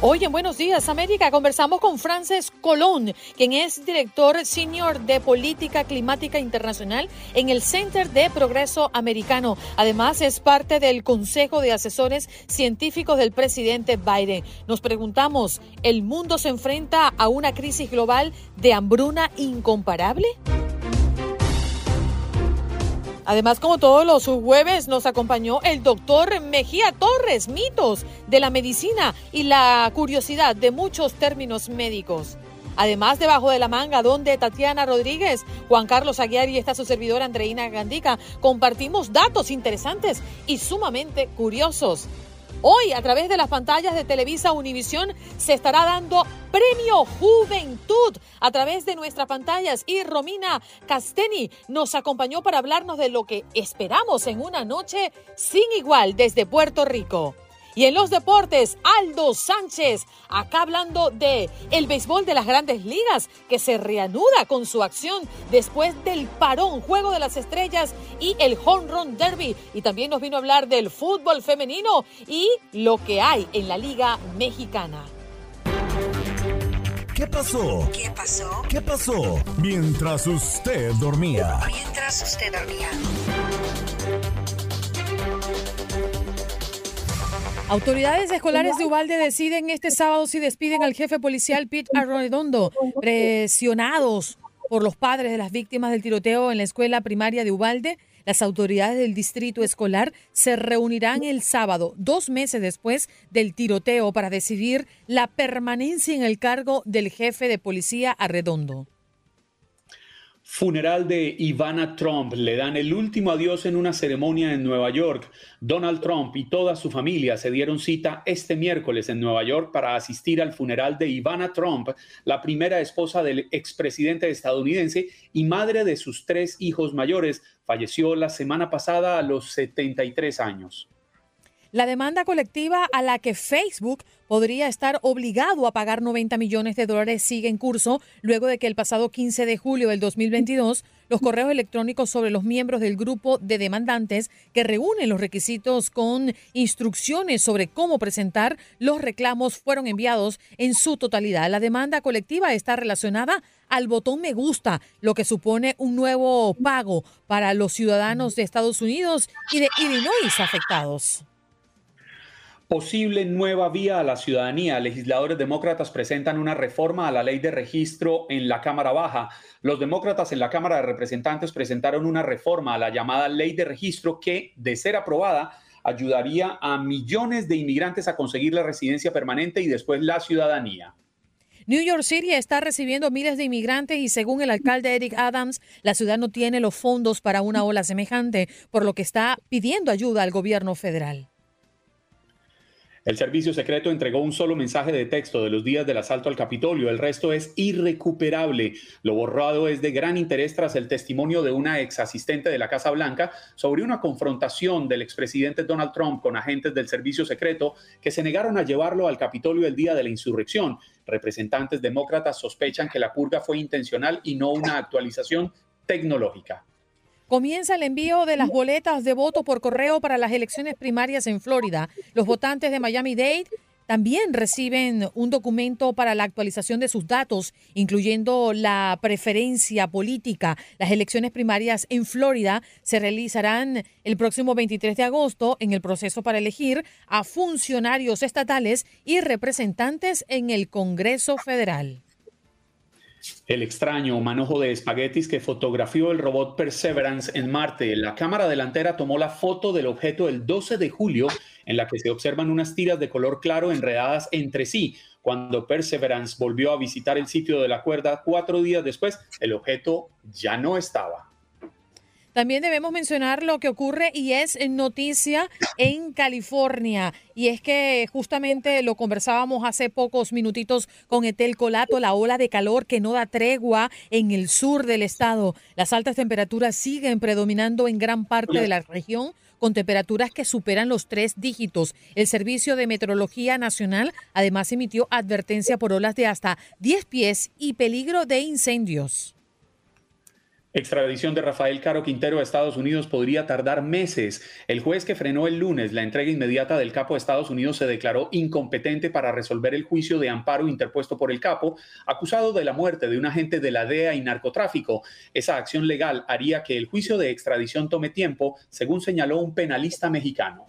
Hoy en Buenos Días América conversamos con Frances Colón, quien es director senior de Política Climática Internacional en el Center de Progreso Americano. Además es parte del Consejo de Asesores Científicos del presidente Biden. Nos preguntamos, ¿el mundo se enfrenta a una crisis global de hambruna incomparable? Además, como todos los jueves, nos acompañó el doctor Mejía Torres, mitos de la medicina y la curiosidad de muchos términos médicos. Además, debajo de la manga, donde Tatiana Rodríguez, Juan Carlos Aguiar y esta su servidora Andreina Gandica compartimos datos interesantes y sumamente curiosos. Hoy, a través de las pantallas de Televisa Univisión, se estará dando Premio Juventud a través de nuestras pantallas y Romina Casteni nos acompañó para hablarnos de lo que esperamos en una noche sin igual desde Puerto Rico. Y en los deportes, Aldo Sánchez, acá hablando de el béisbol de las grandes ligas, que se reanuda con su acción después del parón, Juego de las Estrellas y el Home Run Derby. Y también nos vino a hablar del fútbol femenino y lo que hay en la Liga Mexicana. ¿Qué pasó? ¿Qué pasó? ¿Qué pasó? Mientras usted dormía. Mientras usted dormía. Autoridades escolares de Ubalde deciden este sábado si despiden al jefe policial Pete Arredondo, presionados por los padres de las víctimas del tiroteo en la escuela primaria de Ubalde. Las autoridades del distrito escolar se reunirán el sábado, dos meses después del tiroteo, para decidir la permanencia en el cargo del jefe de policía Arredondo. Funeral de Ivana Trump. Le dan el último adiós en una ceremonia en Nueva York. Donald Trump y toda su familia se dieron cita este miércoles en Nueva York para asistir al funeral de Ivana Trump, la primera esposa del expresidente estadounidense y madre de sus tres hijos mayores. Falleció la semana pasada a los 73 años. La demanda colectiva a la que Facebook podría estar obligado a pagar 90 millones de dólares sigue en curso luego de que el pasado 15 de julio del 2022 los correos electrónicos sobre los miembros del grupo de demandantes que reúnen los requisitos con instrucciones sobre cómo presentar los reclamos fueron enviados en su totalidad. La demanda colectiva está relacionada al botón me gusta, lo que supone un nuevo pago para los ciudadanos de Estados Unidos y de Illinois afectados. Posible nueva vía a la ciudadanía. Legisladores demócratas presentan una reforma a la ley de registro en la Cámara Baja. Los demócratas en la Cámara de Representantes presentaron una reforma a la llamada ley de registro que, de ser aprobada, ayudaría a millones de inmigrantes a conseguir la residencia permanente y después la ciudadanía. New York City está recibiendo miles de inmigrantes y según el alcalde Eric Adams, la ciudad no tiene los fondos para una ola semejante, por lo que está pidiendo ayuda al gobierno federal. El servicio secreto entregó un solo mensaje de texto de los días del asalto al Capitolio. El resto es irrecuperable. Lo borrado es de gran interés tras el testimonio de una ex asistente de la Casa Blanca sobre una confrontación del expresidente Donald Trump con agentes del servicio secreto que se negaron a llevarlo al Capitolio el día de la insurrección. Representantes demócratas sospechan que la purga fue intencional y no una actualización tecnológica. Comienza el envío de las boletas de voto por correo para las elecciones primarias en Florida. Los votantes de Miami-Dade también reciben un documento para la actualización de sus datos, incluyendo la preferencia política. Las elecciones primarias en Florida se realizarán el próximo 23 de agosto en el proceso para elegir a funcionarios estatales y representantes en el Congreso Federal. El extraño manojo de espaguetis que fotografió el robot Perseverance en Marte. La cámara delantera tomó la foto del objeto el 12 de julio, en la que se observan unas tiras de color claro enredadas entre sí. Cuando Perseverance volvió a visitar el sitio de la cuerda cuatro días después, el objeto ya no estaba. También debemos mencionar lo que ocurre y es noticia en California. Y es que justamente lo conversábamos hace pocos minutitos con Etel Colato, la ola de calor que no da tregua en el sur del estado. Las altas temperaturas siguen predominando en gran parte de la región con temperaturas que superan los tres dígitos. El Servicio de Meteorología Nacional además emitió advertencia por olas de hasta 10 pies y peligro de incendios. Extradición de Rafael Caro Quintero a Estados Unidos podría tardar meses. El juez que frenó el lunes la entrega inmediata del capo de Estados Unidos se declaró incompetente para resolver el juicio de amparo interpuesto por el capo, acusado de la muerte de un agente de la DEA y narcotráfico. Esa acción legal haría que el juicio de extradición tome tiempo, según señaló un penalista mexicano.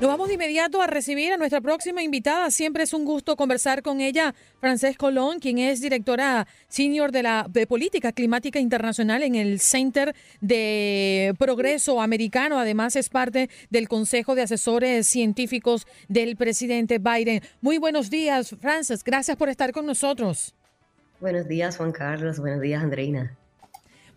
Nos vamos de inmediato a recibir a nuestra próxima invitada. Siempre es un gusto conversar con ella, Frances Colón, quien es directora senior de la de Política Climática Internacional en el Center de Progreso Americano. Además, es parte del Consejo de Asesores Científicos del presidente Biden. Muy buenos días, Frances. Gracias por estar con nosotros. Buenos días, Juan Carlos. Buenos días, Andreina.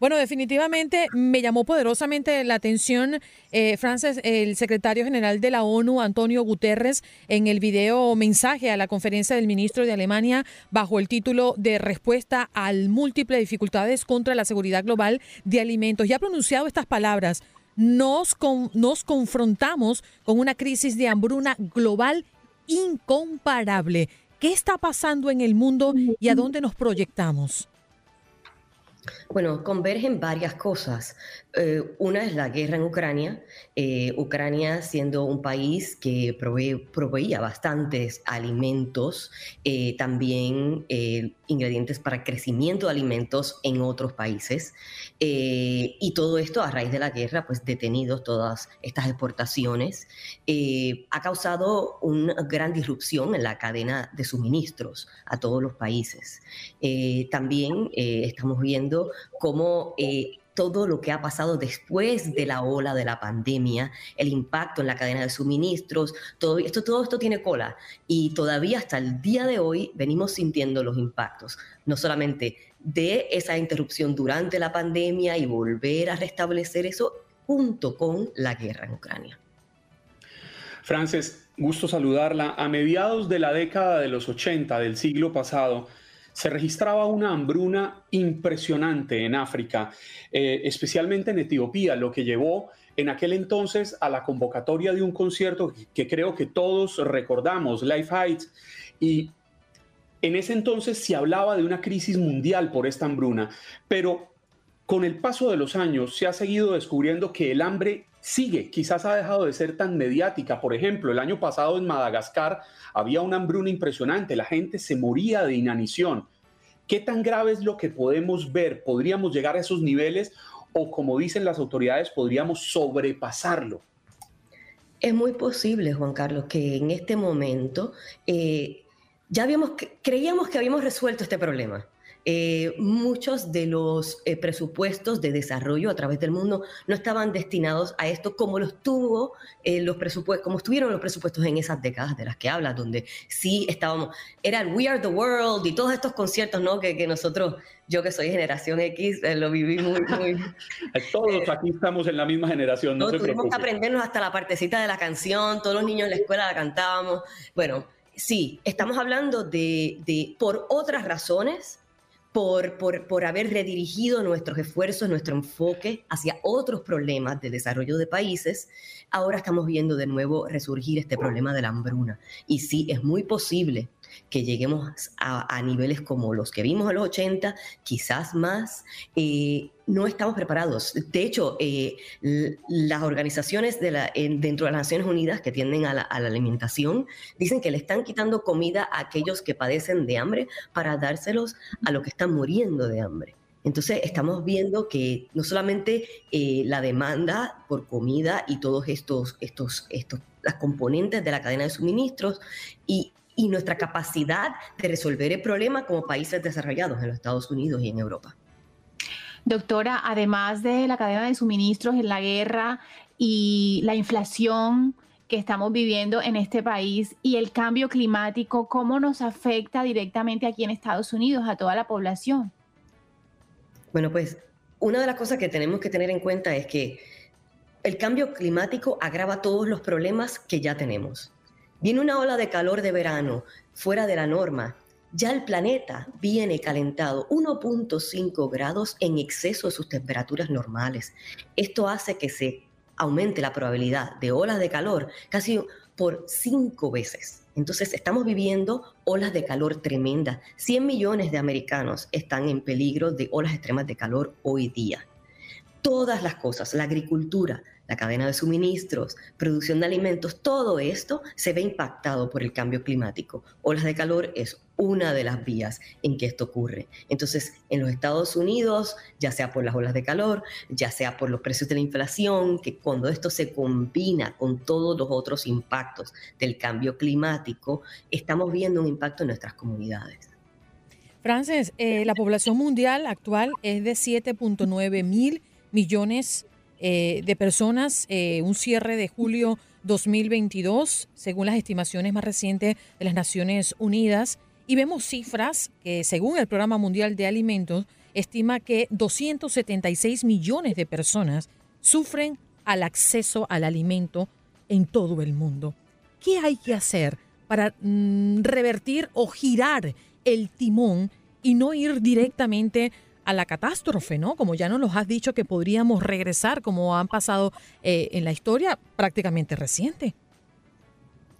Bueno, definitivamente me llamó poderosamente la atención, eh, Francis, el secretario general de la ONU, Antonio Guterres, en el video mensaje a la conferencia del ministro de Alemania bajo el título de Respuesta al múltiples dificultades contra la seguridad global de alimentos. Y ha pronunciado estas palabras. Nos, nos confrontamos con una crisis de hambruna global incomparable. ¿Qué está pasando en el mundo y a dónde nos proyectamos? Bueno, convergen varias cosas. Eh, una es la guerra en Ucrania. Eh, Ucrania siendo un país que proveía bastantes alimentos, eh, también ingredientes para crecimiento de alimentos en otros países. y todo esto a raíz de la guerra, pues detenidos todas estas exportaciones, ha causado una gran disrupción en la cadena de suministros a todos los países. también estamos viendo cómo todo lo que ha pasado después de la ola de la pandemia, el impacto en la cadena de suministros, todo esto, todo esto tiene cola y todavía hasta el día de hoy venimos sintiendo los impactos, no solamente de esa interrupción durante la pandemia y volver a restablecer eso junto con la guerra en Ucrania. Frances, gusto saludarla. A mediados de la década de los 80 del siglo pasado, se registraba una hambruna impresionante en África, eh, especialmente en Etiopía, lo que llevó en aquel entonces a la convocatoria de un concierto que, creo que todos recordamos, Life Heights, y en ese entonces se hablaba de una crisis mundial por esta hambruna, pero con el paso de los años se ha seguido descubriendo que el hambre sigue, quizás ha dejado de ser tan mediática. Por ejemplo, el año pasado en Madagascar había una hambruna impresionante, la gente se moría de inanición. ¿Qué tan grave es lo que podemos ver? ¿Podríamos llegar a esos niveles o, como dicen las autoridades, podríamos sobrepasarlo? Es muy posible, Juan Carlos, que en este momento eh, ya habíamos, creíamos que habíamos resuelto este problema. Eh, muchos de los eh, presupuestos de desarrollo a través del mundo no estaban destinados a esto como los tuvo eh, los presupuestos, como estuvieron los presupuestos en esas décadas de las que hablas, donde sí estábamos, era el We Are the World y todos estos conciertos, ¿no? Que, que nosotros, yo que soy generación X, lo viví muy, muy. todos aquí estamos en la misma generación, no, se Tuvimos que aprendernos hasta la partecita de la canción, todos los niños en la escuela la cantábamos. Bueno, sí, estamos hablando de, de por otras razones, por, por, por, haber redirigido nuestros esfuerzos, nuestro enfoque hacia otros problemas de desarrollo de países, ahora estamos viendo de nuevo resurgir este problema de la hambruna. Y sí, es muy posible que lleguemos a, niveles como los que vimos en los 80, quizás más, eh, no estamos preparados. De hecho, eh, las organizaciones dentro de las Naciones Unidas que tienden a la, alimentación dicen que le están quitando comida a aquellos que padecen de hambre para dárselos a los que están muriendo de hambre. Entonces estamos viendo que no solamente eh, la demanda por comida y todos estos, estos, estos, las componentes de la cadena de suministros y, y nuestra capacidad de resolver el problema como países desarrollados en los Estados Unidos y en Europa. Doctora, además de la cadena de suministros en la guerra y la inflación que estamos viviendo en este país y el cambio climático, ¿cómo nos afecta directamente aquí en Estados Unidos a toda la población? Bueno, pues una de las cosas que tenemos que tener en cuenta es que el cambio climático agrava todos los problemas que ya tenemos. Viene una ola de calor de verano fuera de la norma. Ya el planeta viene calentado 1.5 grados en exceso de sus temperaturas normales. Esto hace que se aumente la probabilidad de olas de calor casi por cinco veces. Entonces estamos viviendo olas de calor tremendas. 100 millones de americanos están en peligro de olas extremas de calor hoy día. Todas las cosas, la agricultura, la cadena de suministros, producción de alimentos, todo esto se ve impactado por el cambio climático. Olas de calor es una de las vías en que esto ocurre. Entonces, en los Estados Unidos, ya sea por las olas de calor, ya sea por los precios de la inflación, que cuando esto se combina con todos los otros impactos del cambio climático, estamos viendo un impacto en nuestras comunidades. Frances, eh, la población mundial actual es de 7.9 mil millones eh, de personas, eh, un cierre de julio 2022, según las estimaciones más recientes de las Naciones Unidas. Y vemos cifras que, según el Programa Mundial de Alimentos, estima que 276 millones de personas sufren al acceso al alimento en todo el mundo. ¿Qué hay que hacer para mm, revertir o girar el timón y no ir directamente a la catástrofe, ¿no? Como ya nos los has dicho que podríamos regresar, como han pasado eh, en la historia prácticamente reciente.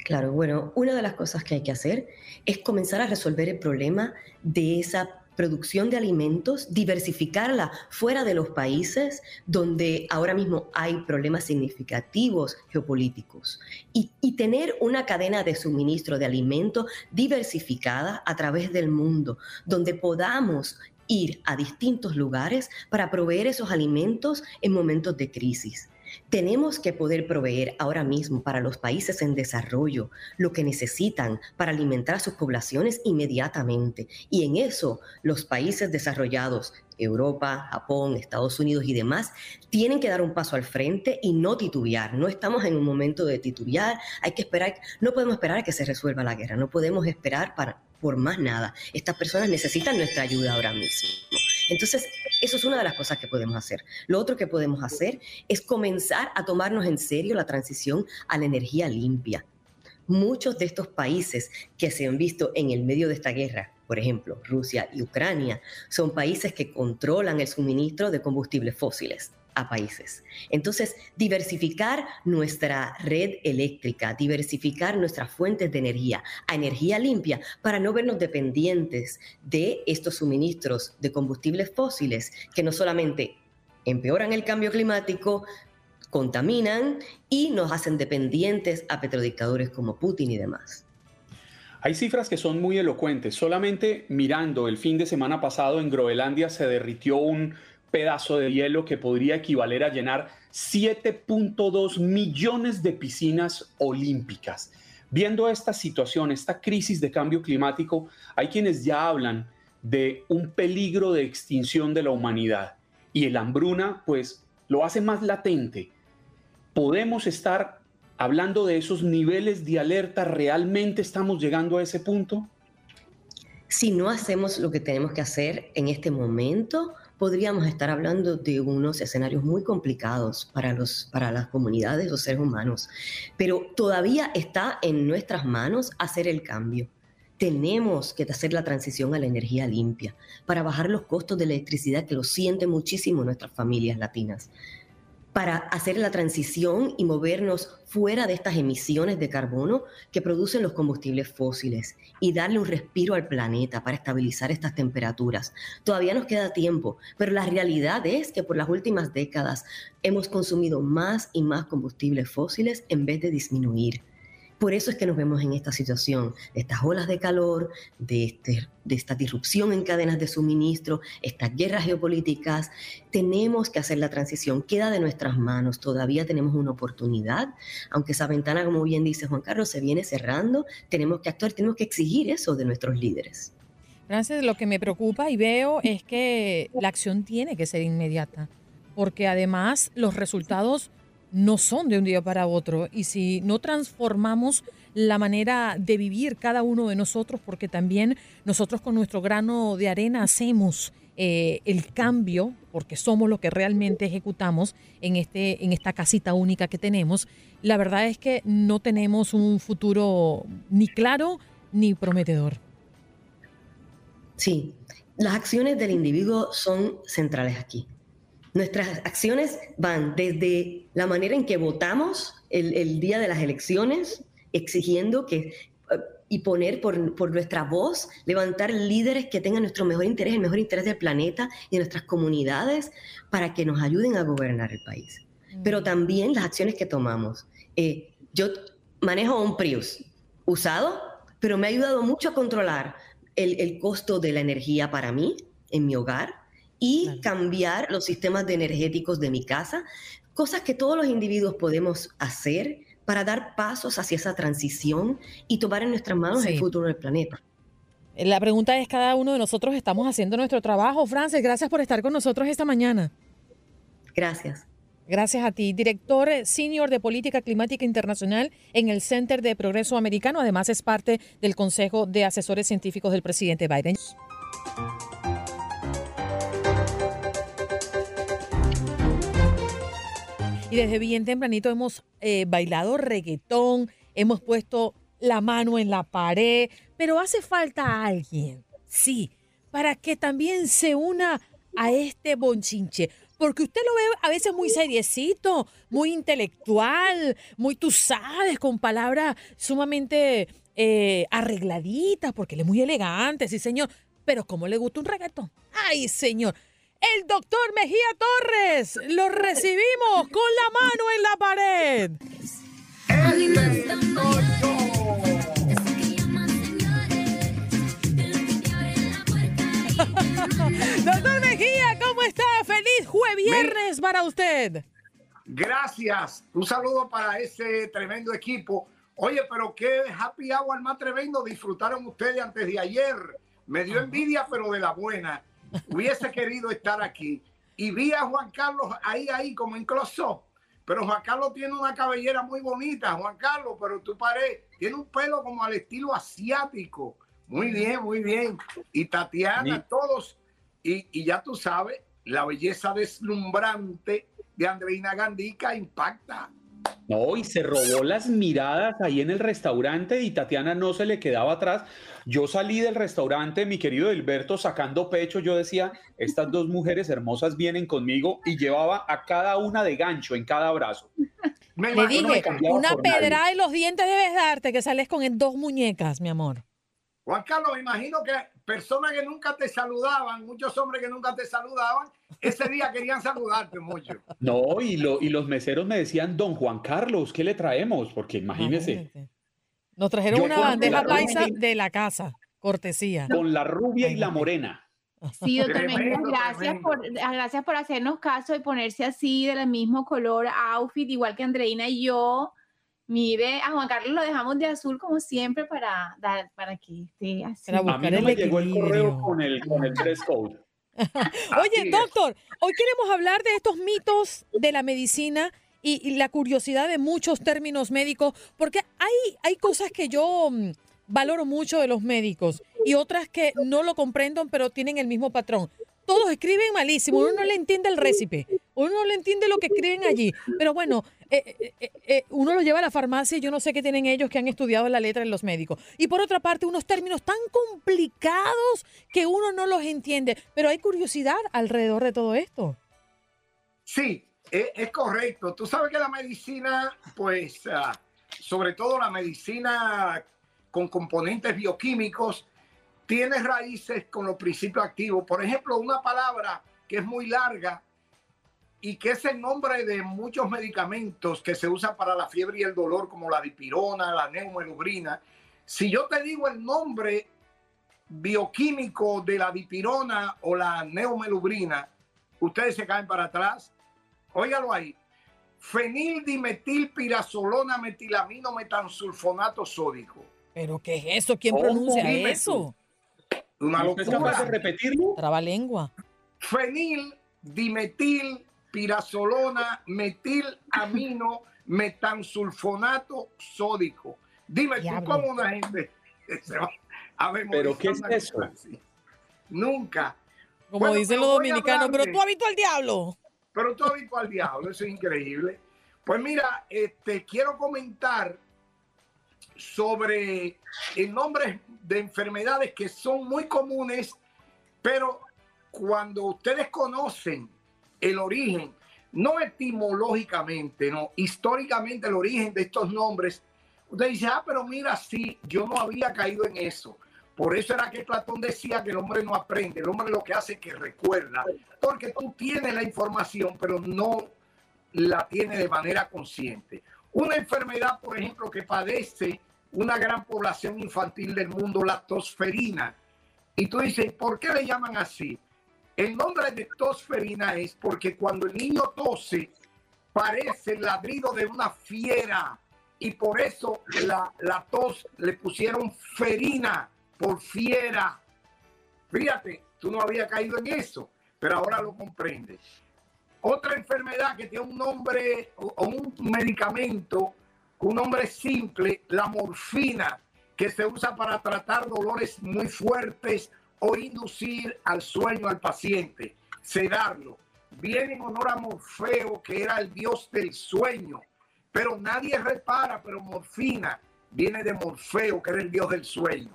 Claro, bueno, una de las cosas que hay que hacer es comenzar a resolver el problema de esa producción de alimentos, diversificarla fuera de los países donde ahora mismo hay problemas significativos geopolíticos y, y, tener una cadena de suministro de alimentos diversificada a través del mundo, donde podamos ir a distintos lugares para proveer esos alimentos en momentos de crisis. Tenemos que poder proveer ahora mismo para los países en desarrollo lo que necesitan para alimentar a sus poblaciones inmediatamente. Y en eso los países desarrollados, Europa, Japón, Estados Unidos y demás, tienen que dar un paso al frente y no titubear. No estamos en un momento de titubear, hay que esperar, no podemos esperar a que se resuelva la guerra, no podemos esperar para, por más nada. Estas personas necesitan nuestra ayuda ahora mismo. Entonces, eso es una de las cosas que podemos hacer. Lo otro que podemos hacer es comenzar a tomarnos en serio la transición a la energía limpia. Muchos de estos países que se han visto en el medio de esta guerra, por ejemplo, Rusia y Ucrania, son países que controlan el suministro de combustibles fósiles a países. Entonces, diversificar nuestra red eléctrica, diversificar nuestras fuentes de energía a energía limpia para no vernos dependientes de estos suministros de combustibles fósiles que no solamente empeoran el cambio climático, contaminan y nos hacen dependientes a petrodictadores como Putin y demás. Hay cifras que son muy elocuentes. Solamente mirando el fin de semana pasado en Groenlandia se derritió un pedazo de hielo que podría equivaler a llenar 7.2 millones de piscinas olímpicas. Viendo esta situación, esta crisis de cambio climático, hay quienes ya hablan de un peligro de extinción de la humanidad y el hambruna pues lo hace más latente. ¿Podemos estar hablando de esos niveles de alerta? ¿Realmente estamos llegando a ese punto? Si no hacemos lo que tenemos que hacer en este momento, podríamos estar hablando de unos escenarios muy complicados para, los, para las comunidades, los seres humanos, pero todavía está en nuestras manos hacer el cambio. Tenemos que hacer la transición a la energía limpia para bajar los costos de electricidad que lo sienten muchísimo nuestras familias latinas para hacer la transición y movernos fuera de estas emisiones de carbono que producen los combustibles fósiles y darle un respiro al planeta para estabilizar estas temperaturas. Todavía nos queda tiempo, pero la realidad es que por las últimas décadas hemos consumido más y más combustibles fósiles en vez de disminuir. Por eso es que nos vemos en esta situación, estas olas de calor, de, este, de esta disrupción en cadenas de suministro, estas guerras geopolíticas. Tenemos que hacer la transición, queda de nuestras manos, todavía tenemos una oportunidad, aunque esa ventana, como bien dice Juan Carlos, se viene cerrando, tenemos que actuar, tenemos que exigir eso de nuestros líderes. Francis, lo que me preocupa y veo es que la acción tiene que ser inmediata, porque además los resultados no son de un día para otro. Y si no transformamos la manera de vivir cada uno de nosotros, porque también nosotros con nuestro grano de arena hacemos eh, el cambio, porque somos lo que realmente ejecutamos en, este, en esta casita única que tenemos, la verdad es que no tenemos un futuro ni claro ni prometedor. Sí, las acciones del individuo son centrales aquí. Nuestras acciones van desde la manera en que votamos el, día de las elecciones, exigiendo que eh, y poner por, por, nuestra voz, levantar líderes que tengan nuestro mejor interés, el mejor interés del planeta y de nuestras comunidades para que nos ayuden a gobernar el país. Pero mm. también las acciones que tomamos. Eh, yo manejo un Prius usado, pero me ha ayudado mucho a controlar el, el costo de la energía para mí en mi hogar y cambiar los sistemas de energéticos de mi casa, cosas que todos los individuos podemos hacer para dar pasos hacia esa transición y tomar en nuestras manos el futuro del planeta. La pregunta es, ¿cada uno de nosotros estamos haciendo nuestro trabajo? Frances, gracias por estar con nosotros esta mañana. Gracias. Gracias a ti, director senior de Política Climática Internacional en el Center de Progreso Americano. Además, es parte del Consejo de Asesores Científicos del presidente Biden. Y desde bien tempranito hemos eh, bailado reggaetón, hemos puesto la mano en la pared, pero hace falta alguien, sí, para que también se una a este bonchinche. Porque usted lo ve a veces muy seriecito, muy intelectual, muy tú sabes, con palabras sumamente eh, arregladitas, porque él es muy elegante, sí señor. Pero ¿cómo le gusta un reggaetón? Ay, señor el doctor Mejía Torres. Lo recibimos con la mano en la pared. doctor Mejía, ¿cómo está? Feliz jueves viernes para usted. Gracias. Un saludo para ese tremendo equipo. Oye, pero qué happy hour más tremendo disfrutaron ustedes antes de ayer. Me dio envidia, pero de la buena hubiese querido estar aquí. Y vi a Juan Carlos ahí, ahí, como en Pero Juan Carlos tiene una cabellera muy bonita, Juan Carlos, pero tú paré, tiene un pelo como al estilo asiático. Muy bien, muy bien. Y Tatiana, todos. Y, y ya tú sabes, la belleza deslumbrante de Andreina Gandica impacta. No, y se robó las miradas ahí en el restaurante y Tatiana no se le quedaba atrás. Yo salí del restaurante, mi querido Hilberto, sacando pecho. Yo decía, estas dos mujeres hermosas vienen conmigo y llevaba a cada una de gancho en cada brazo. le dije, una pedra y los dientes debes darte que sales con dos muñecas, mi amor. Juan Carlos, me imagino que personas que nunca te saludaban, muchos hombres que nunca te saludaban, ese día querían saludarte mucho. No, y, lo, y los meseros me decían, don Juan Carlos, ¿qué le traemos? Porque imagínese. Nos trajeron una bandeja paisa de la casa, cortesía. Con la rubia y la morena. Sí, doctor gracias por, gracias por hacernos caso y ponerse así del mismo color, outfit, igual que Andreina y yo. Mire, a Juan Carlos lo dejamos de azul como siempre para dar, para que esté así. a mí no me llegó el correo con el, con el dress code. Oye, doctor, hoy queremos hablar de estos mitos de la medicina y, la curiosidad de muchos términos médicos, porque hay, hay cosas que yo mm, valoro mucho de los médicos y otras que no lo comprendo, pero tienen el mismo patrón todos escriben malísimo, uno no le entiende el récipe, uno no le entiende lo que escriben allí, pero bueno, eh, eh, eh, uno lo lleva a la farmacia y yo no sé qué tienen ellos que han estudiado la letra en los médicos. Y por otra parte, unos términos tan complicados que uno no los entiende, pero hay curiosidad alrededor de todo esto. Sí, es, correcto. Tú sabes que la medicina, pues, ah, sobre todo la medicina con componentes bioquímicos, tiene raíces con los principios activos. Por ejemplo, una palabra que es muy larga, y que es el nombre de muchos medicamentos que se usan para la fiebre y el dolor, como la dipirona, la neumelubrina. Si yo te digo el nombre bioquímico de la dipirona o la neumelubrina, ustedes se caen para atrás. Óigalo ahí. Fenildimetilpirazolona metilamino metansulfonato sódico. ¿Pero qué es eso? ¿Quién pronuncia eso? Una ¿Es capaz de repetirlo? Trabalengua. Fenil, dimetil, pirazolona, metilamino, metansulfonato sódico. Dime tú cómo una gente se va a ¿Pero qué es eso? Nunca. Como Bueno, dicen los dominicanos, pero tú has visto al diablo. Pero todo visto al diablo, eso es increíble. Pues mira, este, quiero comentar sobre el nombre de enfermedades que son muy comunes, pero cuando ustedes conocen el origen, no etimológicamente, no, históricamente el origen de estos nombres, usted dice, ah, pero mira, sí, yo no había caído en eso. Por eso era que Platón decía que el hombre no aprende, el hombre lo que hace es que recuerda, porque tú tienes la información, pero no la tienes de manera consciente. Una enfermedad, por ejemplo, que padece una gran población infantil del mundo, la tosferina. Y tú dices, ¿por qué le llaman así? El nombre de tosferina es porque cuando el niño tose, parece el ladrido de una fiera. Y por eso la, la tos le pusieron ferina por fiera. Fíjate, tú no habías caído en eso, pero ahora lo comprendes. Otra enfermedad que tiene un nombre o un medicamento, un nombre simple, la morfina, que se usa para tratar dolores muy fuertes o inducir al sueño al paciente, sedarlo. Viene en honor a Morfeo, que era el dios del sueño, pero nadie repara, pero morfina viene de Morfeo, que era el dios del sueño.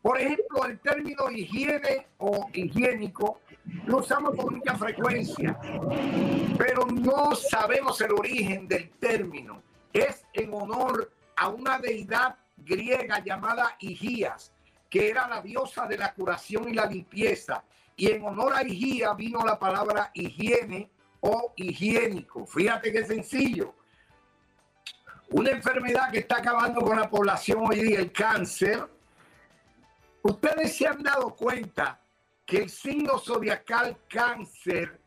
Por ejemplo, el término higiene o higiénico lo usamos con mucha frecuencia, pero no sabemos el origen del término. Es en honor a una deidad griega llamada Higías, que era la diosa de la curación y la limpieza. Y en honor a Higía vino la palabra higiene o higiénico. Fíjate qué sencillo. Una enfermedad que está acabando con la población hoy día, el cáncer, Ustedes se han dado cuenta que el signo zodiacal cáncer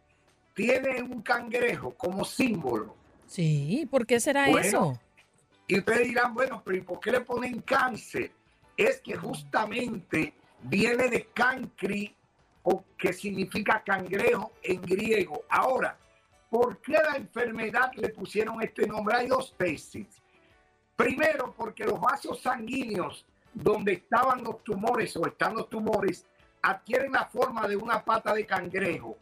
tiene un cangrejo como símbolo. Sí, ¿por qué será Bueno. eso? Y ustedes dirán, bueno, pero ¿y por qué le ponen cáncer? Es que justamente viene de cancri, que significa cangrejo en griego. Ahora, ¿por qué la enfermedad le pusieron este nombre? Hay dos tesis. Primero, porque los vasos sanguíneos donde estaban los tumores o están los tumores adquieren la forma de una pata de cangrejo.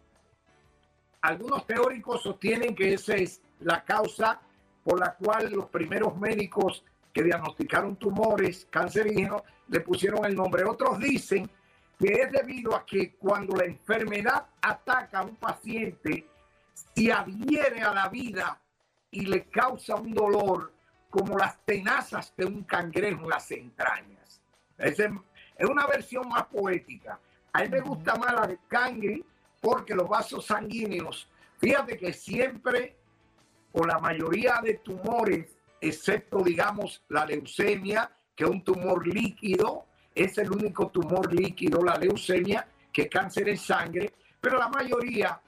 Algunos teóricos sostienen que esa es la causa por la cual los primeros médicos que diagnosticaron tumores cancerígenos le pusieron el nombre. Otros dicen que es debido a que cuando la enfermedad ataca a un paciente y adhiere a la vida y le causa un dolor como las tenazas de un cangrejo en las entrañas. Es, es una versión más poética. A mí me gusta más la de cangre porque los vasos sanguíneos, fíjate que siempre o la mayoría de tumores, excepto digamos la leucemia, que es un tumor líquido, es el único tumor líquido, la leucemia, que cáncer en sangre, pero la mayoría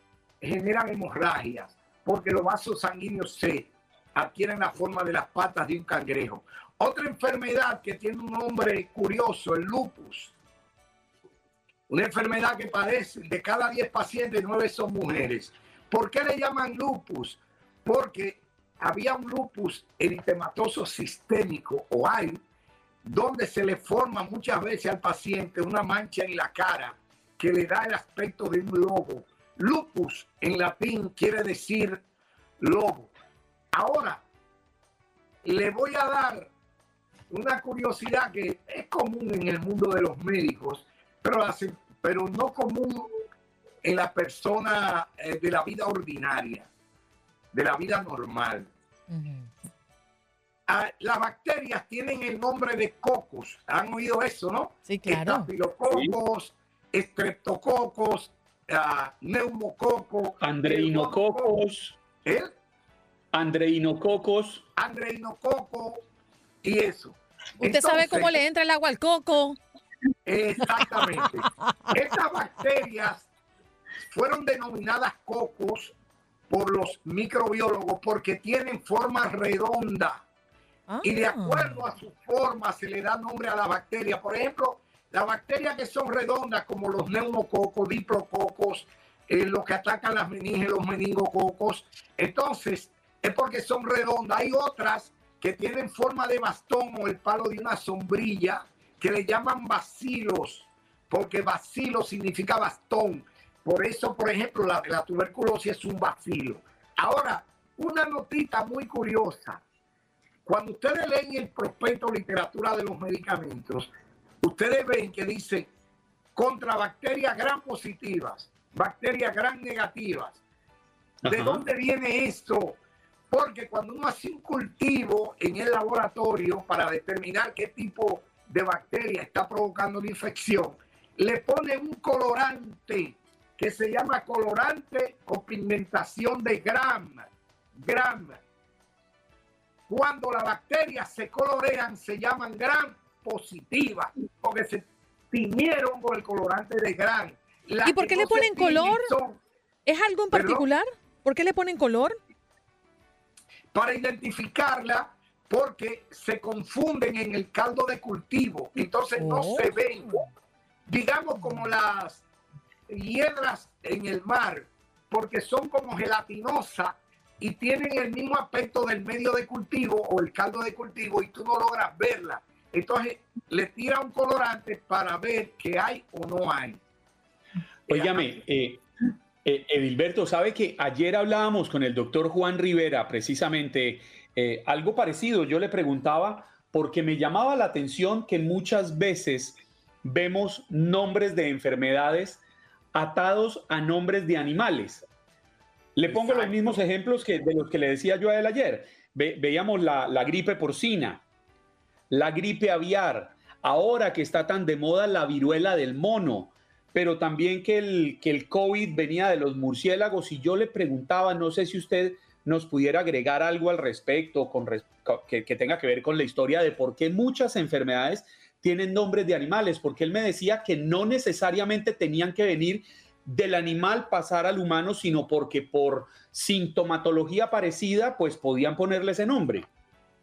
generan hemorragias porque los vasos sanguíneos se adquieren la forma de las patas de un cangrejo. Otra enfermedad que tiene un nombre curioso, el lupus. Una enfermedad que padece de cada 10 pacientes, 9 son mujeres. ¿Por qué le llaman lupus? Porque había un lupus eritematoso sistémico o hay, donde se le forma muchas veces al paciente una mancha en la cara que le da el aspecto de un lobo. Lupus en latín quiere decir lobo. Ahora, le voy a dar una curiosidad que es común en el mundo de los médicos, pero, pero no común en la persona eh, de la vida ordinaria, de la vida normal. Ah, las bacterias tienen el nombre de cocos. ¿Han oído eso, no? Sí, claro. Estafilococos, estreptococos, uh, neumococo. Andreinococos. ¿Eh? Andreinococos. Andreinococo y eso. ¿Usted sabe cómo le entra el agua al coco? Exactamente. Estas bacterias fueron denominadas cocos por los microbiólogos porque tienen forma redonda. Y de Ah. acuerdo a su forma se le da nombre a la bacteria. Por ejemplo, las bacterias que son redondas, como los neumococos, diplococos, eh, los que atacan las meninges, los meningococos. Entonces, es porque son redondas. Hay otras que tienen forma de bastón o el palo de una sombrilla, que le llaman bacilos, porque bacilo significa bastón. Por eso, por ejemplo, la, la tuberculosis es un bacilo. Ahora, una notita muy curiosa. Cuando ustedes leen el prospecto literatura de los medicamentos, ustedes ven que dice contra bacterias gram positivas, bacterias gram negativas. ¿De Ajá. dónde viene esto? Porque cuando uno hace un cultivo en el laboratorio para determinar qué tipo de bacteria está provocando la infección, le pone un colorante que se llama colorante o pigmentación de gram. Gram. Cuando las bacterias se colorean, se llaman gram positivas, porque se tiñeron con el colorante de gram. Las ¿Y por qué le no ponen color? son ¿Es algo en ¿Perdón? particular? ¿Por qué le ponen color? para identificarla porque se confunden en el caldo de cultivo. Entonces no Oh. se ven, digamos, como las hiedras en el mar, porque son como gelatinosas y tienen el mismo aspecto del medio de cultivo o el caldo de cultivo y tú no logras verla. Entonces le tira un colorante para ver qué hay o no hay. Óigame, eh, eh, Edilberto, sabe que ayer hablábamos con el doctor Juan Rivera precisamente eh, algo parecido. Yo le preguntaba porque me llamaba la atención que muchas veces vemos nombres de enfermedades atados a nombres de animales. Le pongo los mismos ejemplos que de los que le decía yo a él ayer. Ve- veíamos la, la gripe porcina, la gripe aviar, ahora que está tan de moda la viruela del mono, pero también que el, que el COVID venía de los murciélagos y yo le preguntaba, no sé si usted nos pudiera agregar algo al respecto con que, que tenga que ver con la historia de por qué muchas enfermedades tienen nombres de animales, porque él me decía que no necesariamente tenían que venir del animal pasar al humano, sino porque por sintomatología parecida, pues podían ponerle ese nombre.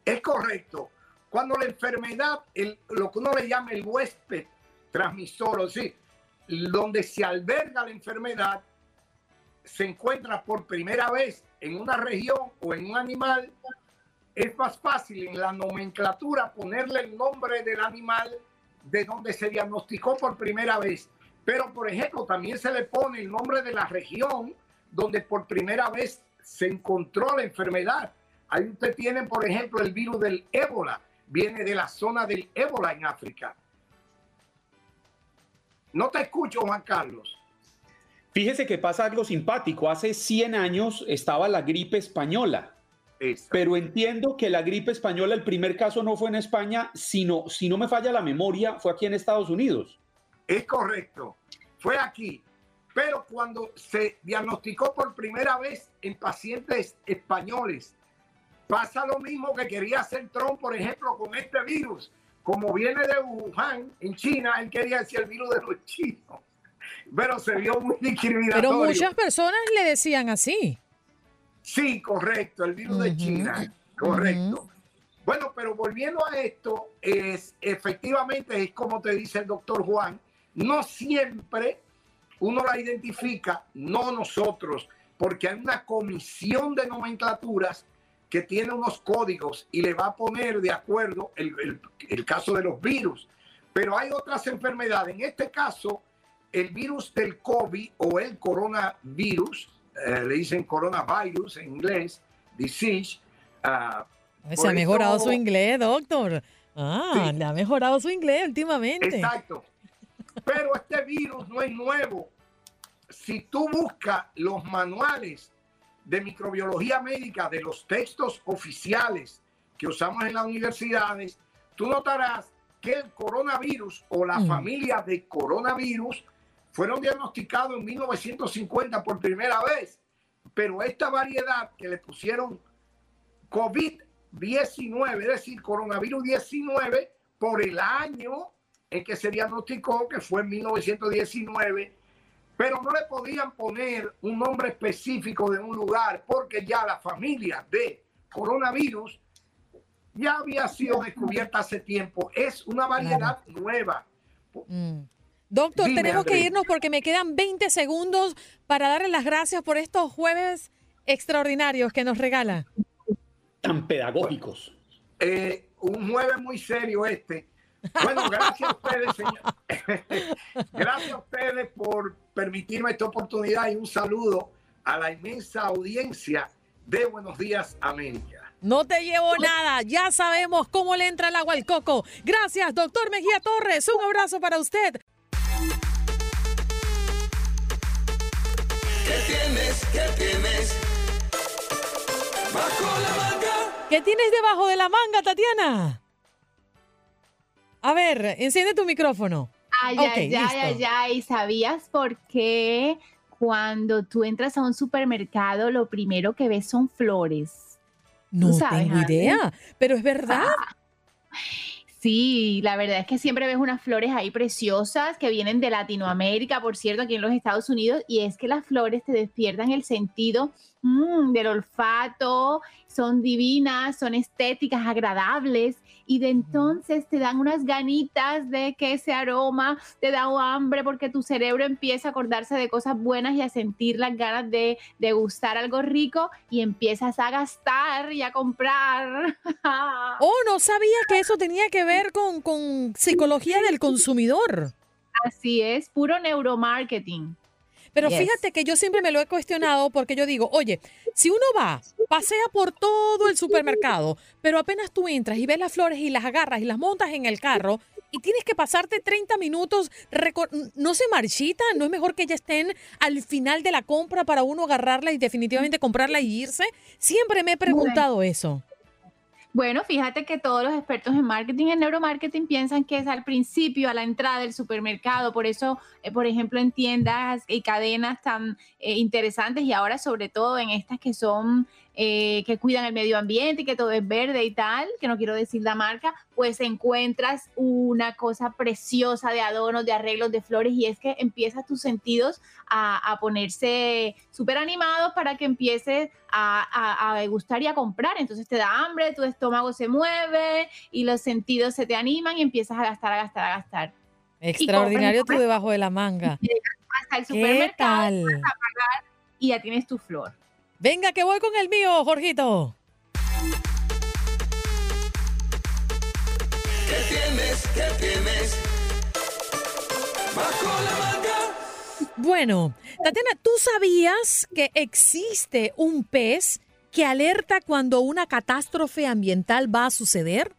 Es correcto. Cuando la enfermedad, lo que uno le llama el huésped transmisor, o sí, donde se alberga la enfermedad, se encuentra por primera vez en una región o en un animal, es más fácil en la nomenclatura ponerle el nombre del animal de donde se diagnosticó por primera vez. Pero, por ejemplo, también se le pone el nombre de la región donde por primera vez se encontró la enfermedad. Ahí usted tiene, por ejemplo, el virus del ébola. Viene de la zona del ébola en África. No te escucho, Juan Carlos. Fíjese que pasa algo simpático. Hace 100 años estaba la gripe española. Pero entiendo que la gripe española, el primer caso no fue en España, sino, si no me falla la memoria, fue aquí en Estados Unidos. Es correcto. Fue aquí. Pero cuando se diagnosticó por primera vez en pacientes españoles, pasa lo mismo que quería hacer Trump, por ejemplo, con este virus. Como viene de Wuhan, en China, él quería decir el virus de los chinos. Pero se vio muy discriminatorio. Pero muchas personas le decían así. Sí, correcto, el virus de China, correcto. Bueno, pero volviendo a esto, es efectivamente es como te dice el doctor Juan, no siempre uno la identifica, no nosotros, porque hay una comisión de nomenclaturas que tiene unos códigos y le va a poner de acuerdo el, el- el caso de los virus. Pero hay otras enfermedades. En este caso, el virus del COVID o el coronavirus, eh, le dicen coronavirus en inglés, disease. ah, Se ha mejorado su inglés, doctor. Ah, Sí. le ha mejorado su inglés últimamente. Exacto. Pero este virus no es nuevo. Si tú buscas los manuales de microbiología médica de los textos oficiales que usamos en las universidades, tú notarás que el coronavirus o la Mm. familia de coronavirus fueron diagnosticados en 1950 por primera vez, pero esta variedad que le pusieron COVID-19, es decir, coronavirus 19, por el año en que se diagnosticó, que fue en 1919, pero no le podían poner un nombre específico de un lugar porque ya la familia de coronavirus ya había sido descubierta hace tiempo. Es una variedad nueva. Mm. Doctor, tenemos que irnos porque me quedan 20 segundos para darle las gracias por estos jueves extraordinarios que nos regala. Tan pedagógicos. Eh, un jueves muy serio este. Bueno, gracias a ustedes, señor. gracias a ustedes por permitirme esta oportunidad y un saludo a la inmensa audiencia de Buenos Días América. No te llevo nada, ya sabemos cómo le entra el agua al coco. Gracias, doctor Mejía Torres. Un abrazo para usted. ¿Qué tienes? ¿Qué tienes? Bajo la manga. ¿Qué tienes debajo de la manga, Tatiana? A ver, enciende tu micrófono. Ay, ay, ay, ay, ay, ¿sabías por qué cuando tú entras a un supermercado lo primero que ves son flores? No tengo idea, pero es verdad. Ah, Sí, la verdad es que siempre ves unas flores ahí preciosas que vienen de Latinoamérica, por cierto, aquí en los Estados Unidos, y es que las flores te despiertan el sentido mm, del olfato, son divinas, son estéticas, agradables, y de entonces te dan unas ganitas de que ese aroma te da hambre porque tu cerebro empieza a acordarse de cosas buenas y a sentir las ganas de degustar algo rico y empiezas a gastar y a comprar. oh, no sabía que eso tenía que ver con, con psicología del consumidor. Así es, puro neuromarketing. Pero fíjate que yo siempre me lo he cuestionado porque yo digo, oye, si uno va, pasea por todo el supermercado, pero apenas tú entras y ves las flores y las agarras y las montas en el carro y tienes que pasarte 30 minutos, no se marchita, no es mejor que ya estén al final de la compra para uno agarrarla y definitivamente comprarla y irse. Siempre me he preguntado eso. Bueno, fíjate que todos los expertos en marketing, en neuromarketing, piensan que es al principio, a la entrada del supermercado. Por eso, eh, por ejemplo, en tiendas y cadenas tan eh, interesantes y ahora sobre todo en estas que son eh, que cuidan el medio ambiente y que todo es verde y tal, que no quiero decir la marca, pues encuentras una cosa preciosa de adornos, de arreglos, de flores y es que empiezas tus sentidos a, ponerse súper animados para que empieces a, a, gustar y a comprar. Entonces te da hambre, tu estómago se mueve y los sentidos se te animan y empiezas a gastar, a gastar, a gastar. Extraordinario tú debajo de la manga. Hasta el supermercado, y ya tienes tu flor. Venga, que voy con el mío, Jorgito. ¿Qué tienes? ¿Qué tienes? Bajo la manga. Bueno, Tatiana, ¿tú sabías que existe un pez que alerta cuando una catástrofe ambiental va a suceder?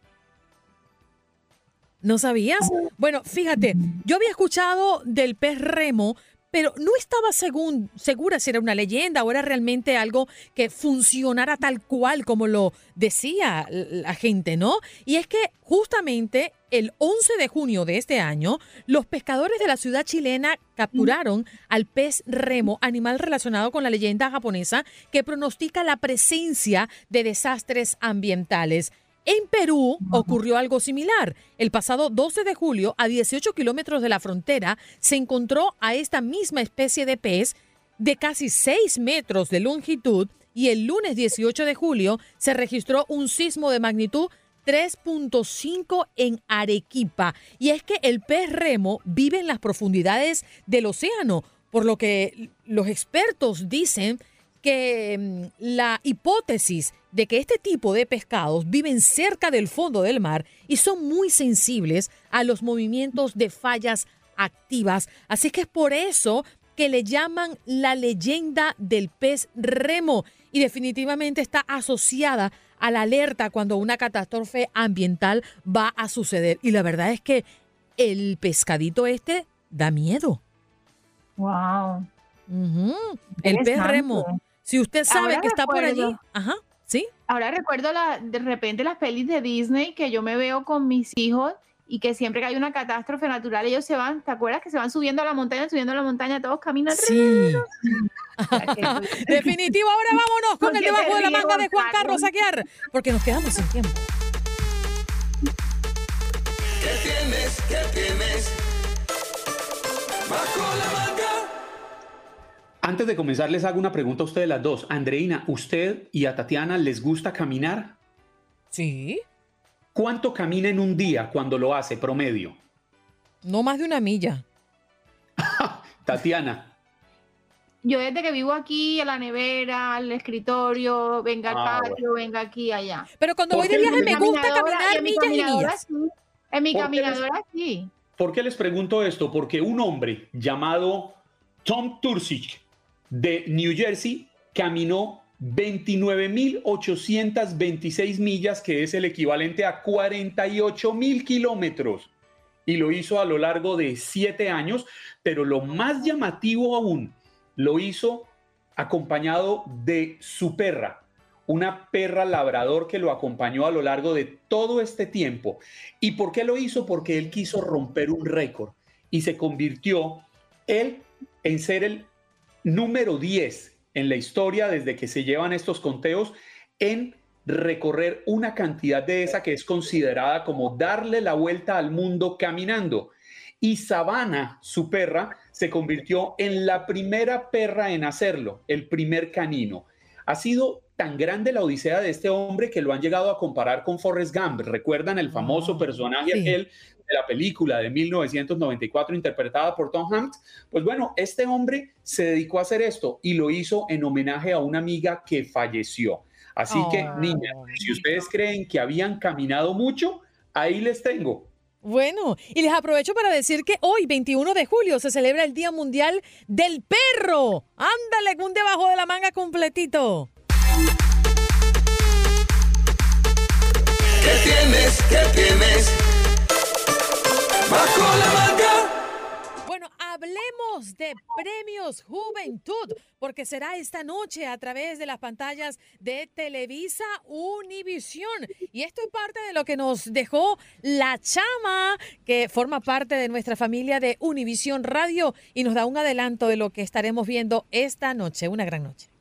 ¿No sabías? Bueno, fíjate, yo había escuchado del pez remo, pero no estaba segura si era una leyenda o era realmente algo que funcionara tal cual como lo decía la gente, ¿no? Y es que justamente el 11 de junio de este año, los pescadores de la ciudad chilena capturaron al pez remo, animal relacionado con la leyenda japonesa que pronostica la presencia de desastres ambientales. En Perú ocurrió algo similar. El pasado 12 de julio, a 18 kilómetros de la frontera, se encontró a esta misma especie de pez de casi 6 metros de longitud y el lunes 18 de julio se registró un sismo de magnitud 3.5 en Arequipa. Y es que el pez remo vive en las profundidades del océano, por lo que los expertos dicen que mm, la hipótesis de que este tipo de pescados viven cerca del fondo del mar y son muy sensibles a los movimientos de fallas activas. Así que es por eso que le llaman la leyenda del pez remo y definitivamente está asociada a la alerta cuando una catástrofe ambiental va a suceder. Y la verdad es que el pescadito este da miedo. Wow. El pez remo. Si usted sabe que está por allí, ajá, ¿sí? Ahora recuerdo la, de repente las pelis de Disney que yo me veo con mis hijos y que siempre que hay una catástrofe natural ellos se van, ¿te acuerdas que se van subiendo a la montaña, subiendo a la montaña, todos caminan? Sí. Definitivo, ahora vámonos con ¿Por el debajo de la manga de Juan Carlos? Aguiar, porque nos quedamos sin tiempo. ¿Qué tienes? ¿Qué tienes? Bajo la manga. Antes de comenzar, les hago una pregunta a ustedes las dos. Andreina, ¿usted y a Tatiana les gusta caminar? Sí, ¿Cuánto camina en un día cuando lo hace, promedio? no más de una milla. Tatiana, Yo desde que vivo aquí, a la nevera, al escritorio, venga al Ah, patio, venga aquí, allá. Pero cuando ¿Por voy de viaje me gusta caminar en mi millas y caminadora millas. sí. En mi ¿Por qué les- caminadora sí. ¿por qué les pregunto esto? Porque un hombre llamado Tom Tursich de New Jersey caminó 29.826 millas, que es el equivalente a 48.000 kilómetros. Y lo hizo a lo largo de siete años, pero lo más llamativo aún, lo hizo acompañado de su perra, una perra labrador que lo acompañó a lo largo de todo este tiempo. ¿Y por qué lo hizo? Porque él quiso romper un récord y se convirtió él en ser el número 10 en la historia desde que se llevan estos conteos en recorrer una cantidad de esa que es considerada como darle la vuelta al mundo caminando. Y Savannah, su perra, se convirtió en la primera perra en hacerlo, el primer canino. Ha sido tan grande la odisea de este hombre que lo han llegado a comparar con Forrest Gump. ¿Recuerdan el famoso Ah, personaje sí. aquel la película de 1994 interpretada por Tom Hanks? Pues bueno, este hombre se dedicó a hacer esto y lo hizo en homenaje a una amiga que falleció. Así que, niñas, si ustedes creen que habían caminado mucho, ahí les tengo. Bueno, y les aprovecho para decir que hoy, 21 de julio, se celebra el Día Mundial del Perro. Ándale, un debajo de la manga completito. ¿Qué tienes? ¿Qué tienes? Bajo la manga. Bueno, hablemos de Premios Juventud, porque será esta noche a través de las pantallas de Televisa Univisión. Y esto es parte de lo que nos dejó la chama, que forma parte de nuestra familia de Univisión Radio y nos da un adelanto de lo que estaremos viendo esta noche. Una gran noche.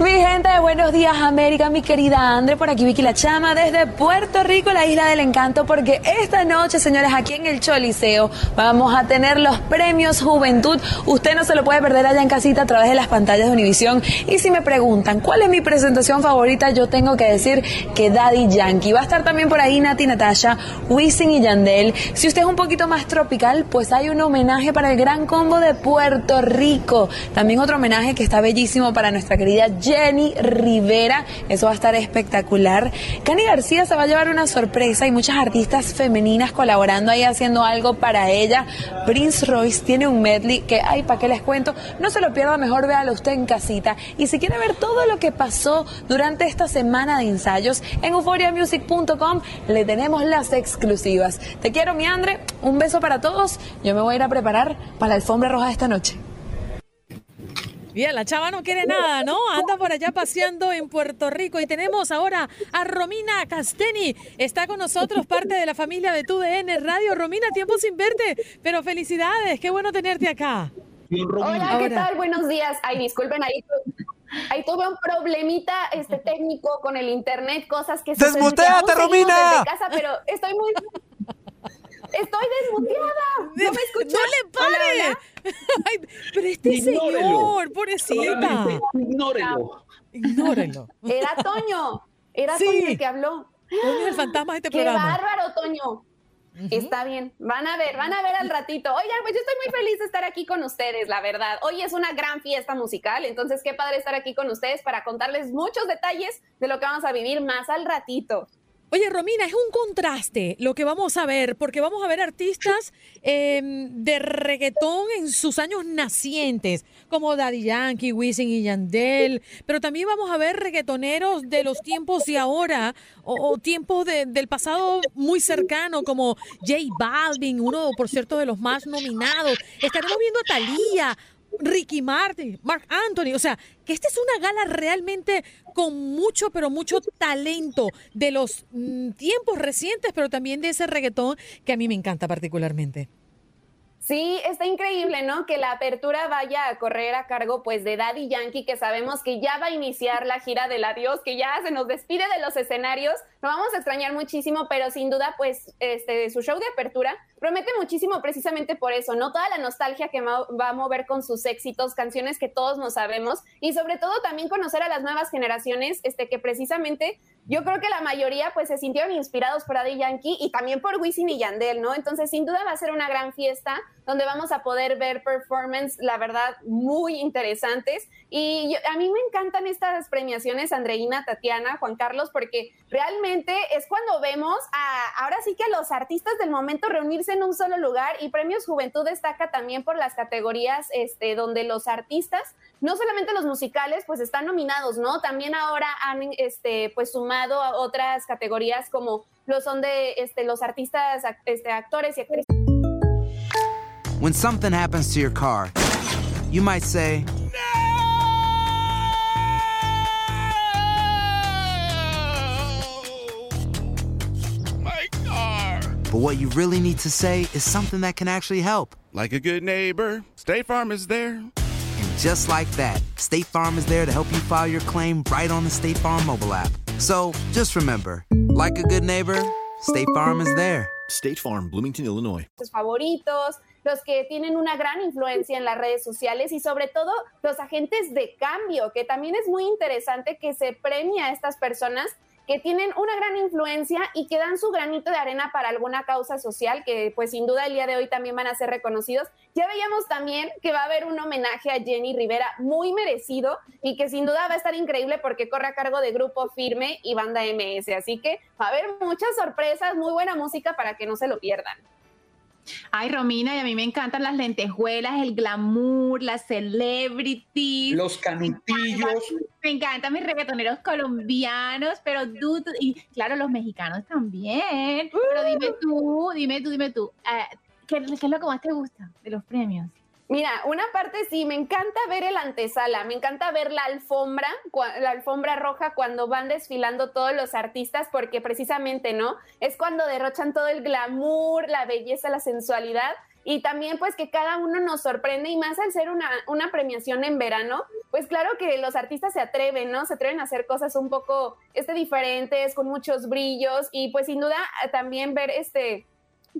Mi gente Buenos Días América, mi querida Andre, por aquí Vicky La Chama desde Puerto Rico, la isla del encanto, porque esta noche, señores, aquí en el Choliseo vamos a tener los premios Juventud. Usted no se lo puede perder allá en casita a través de las pantallas de Univisión. Y si me preguntan cuál es mi presentación favorita, yo tengo que decir que Daddy Yankee. Va a estar también por ahí Nati Natasha, Wisin y Yandel. Si usted es un poquito más tropical, pues hay un homenaje para el gran combo de Puerto Rico. También otro homenaje que está bellísimo para nuestra querida Jenny Rivera. Eso va a estar espectacular. Cani García se va a llevar una sorpresa y muchas artistas femeninas colaborando ahí haciendo algo para ella. Prince Royce tiene un medley que, ay, ¿para qué les cuento? No se lo pierda, mejor véalo usted en casita. Y si quiere ver todo lo que pasó durante esta semana de ensayos, en euphoriamusic.com le tenemos las exclusivas. Te quiero, mi Andre. Un beso para todos. Yo me voy a ir a preparar para la alfombra roja de esta noche. Bien, la chava no quiere nada, ¿no? Anda por allá paseando en Puerto Rico. Y tenemos ahora a Romina Casteni. Está con nosotros, parte de la familia de TUDN Radio. Romina, tiempo sin verte, pero felicidades. Qué bueno tenerte acá. Hola, ¿qué Ahora. tal? Buenos días. Ay, disculpen, ahí, ahí tuve un problemita este, técnico con el internet, cosas que que ¡Desmuteate, Romina! desde casa, pero estoy muy... Estoy desmuteada. ¿No me escuchas? ¡No le pare! Ay, pero este Ignórelo. señor, pobrecita. Ignórelo. Ignórelo. Era Toño. Era Sí. Toño el que habló. Toño es el fantasma de este ¡Qué programa. bárbaro, Toño! Está bien, van a ver, van a ver al ratito. Oigan, pues yo estoy muy feliz de estar aquí con ustedes, la verdad. Hoy es una gran fiesta musical, entonces qué padre estar aquí con ustedes para contarles muchos detalles de lo que vamos a vivir más al ratito. Oye, Romina, es un contraste lo que vamos a ver, porque vamos a ver artistas eh, de reggaetón en sus años nacientes, como Daddy Yankee, Wisin y Yandel, pero también vamos a ver reggaetoneros de los tiempos de ahora o, o tiempos de- del pasado muy cercano, como J Balvin, uno, por cierto, de los más nominados. Estaremos viendo a Thalía, Ricky Martin, Mark Anthony. O sea, que esta es una gala realmente con mucho, pero mucho talento de los mm, tiempos recientes, pero también de ese reggaetón que a mí me encanta particularmente. Sí, está increíble, ¿no? Que la apertura vaya a correr a cargo pues de Daddy Yankee, que sabemos que ya va a iniciar la gira del adiós, que ya se nos despide de los escenarios. Lo vamos a extrañar muchísimo, pero sin duda pues este su show de apertura promete muchísimo precisamente por eso, ¿no? Toda la nostalgia que va a mover con sus éxitos, canciones que todos nos sabemos y sobre todo también conocer a las nuevas generaciones, este que precisamente yo creo que la mayoría pues se sintieron inspirados por Daddy Yankee y también por Wisin y Yandel, ¿no? Entonces sin duda va a ser una gran fiesta donde vamos a poder ver performance, la verdad, muy interesantes. Y a mí me encantan estas premiaciones, Andreina, Tatiana, Juan Carlos, porque realmente es cuando vemos a, ahora sí que a los artistas del momento reunirse en un solo lugar y Premios Juventud destaca también por las categorías este, donde los artistas no solamente los musicales, pues están nominados, ¿no? También ahora han este, pues sumado a otras categorías como lo son de este, los artistas, actores y actrices. When something happens to your car, you might say, But what you really need to say is something that can actually help. Like a good neighbor, State Farm is there. And just like that, State Farm is there to help you file your claim right on the State Farm mobile app. So just remember, like a good neighbor, State Farm is there. State Farm, Bloomington, Illinois. Sus favoritos, los que tienen una gran influencia en las redes sociales y sobre todo los agentes de cambio, que también es muy interesante que se premia a estas personas que tienen una gran influencia y que dan su granito de arena para alguna causa social, que pues sin duda el día de hoy también van a ser reconocidos. Ya veíamos también que va a haber un homenaje a Jenny Rivera muy merecido y que sin duda va a estar increíble porque corre a cargo de Grupo Firme y Banda MS. Así que va a haber muchas sorpresas, muy buena música para que no se lo pierdan. Ay, Romina, y a mí me encantan las lentejuelas, el glamour, las celebrities. Los canutillos. Me encantan mis reggaetoneros colombianos, pero tú, tú- y claro, los mexicanos también. Pero dime tú, dime tú, dime tú, eh, ¿qué, qué es lo que más te gusta de los premios? Mira, una parte sí, me encanta ver el antesala, me encanta ver la alfombra, la alfombra roja cuando van desfilando todos los artistas, porque precisamente, ¿no? Es cuando derrochan todo el glamour, la belleza, la sensualidad. Y también pues que cada uno nos sorprende y más al ser una, una premiación en verano, pues claro que los artistas se atreven, ¿no? Se atreven a hacer cosas un poco este, diferentes, con muchos brillos y pues sin duda también ver este,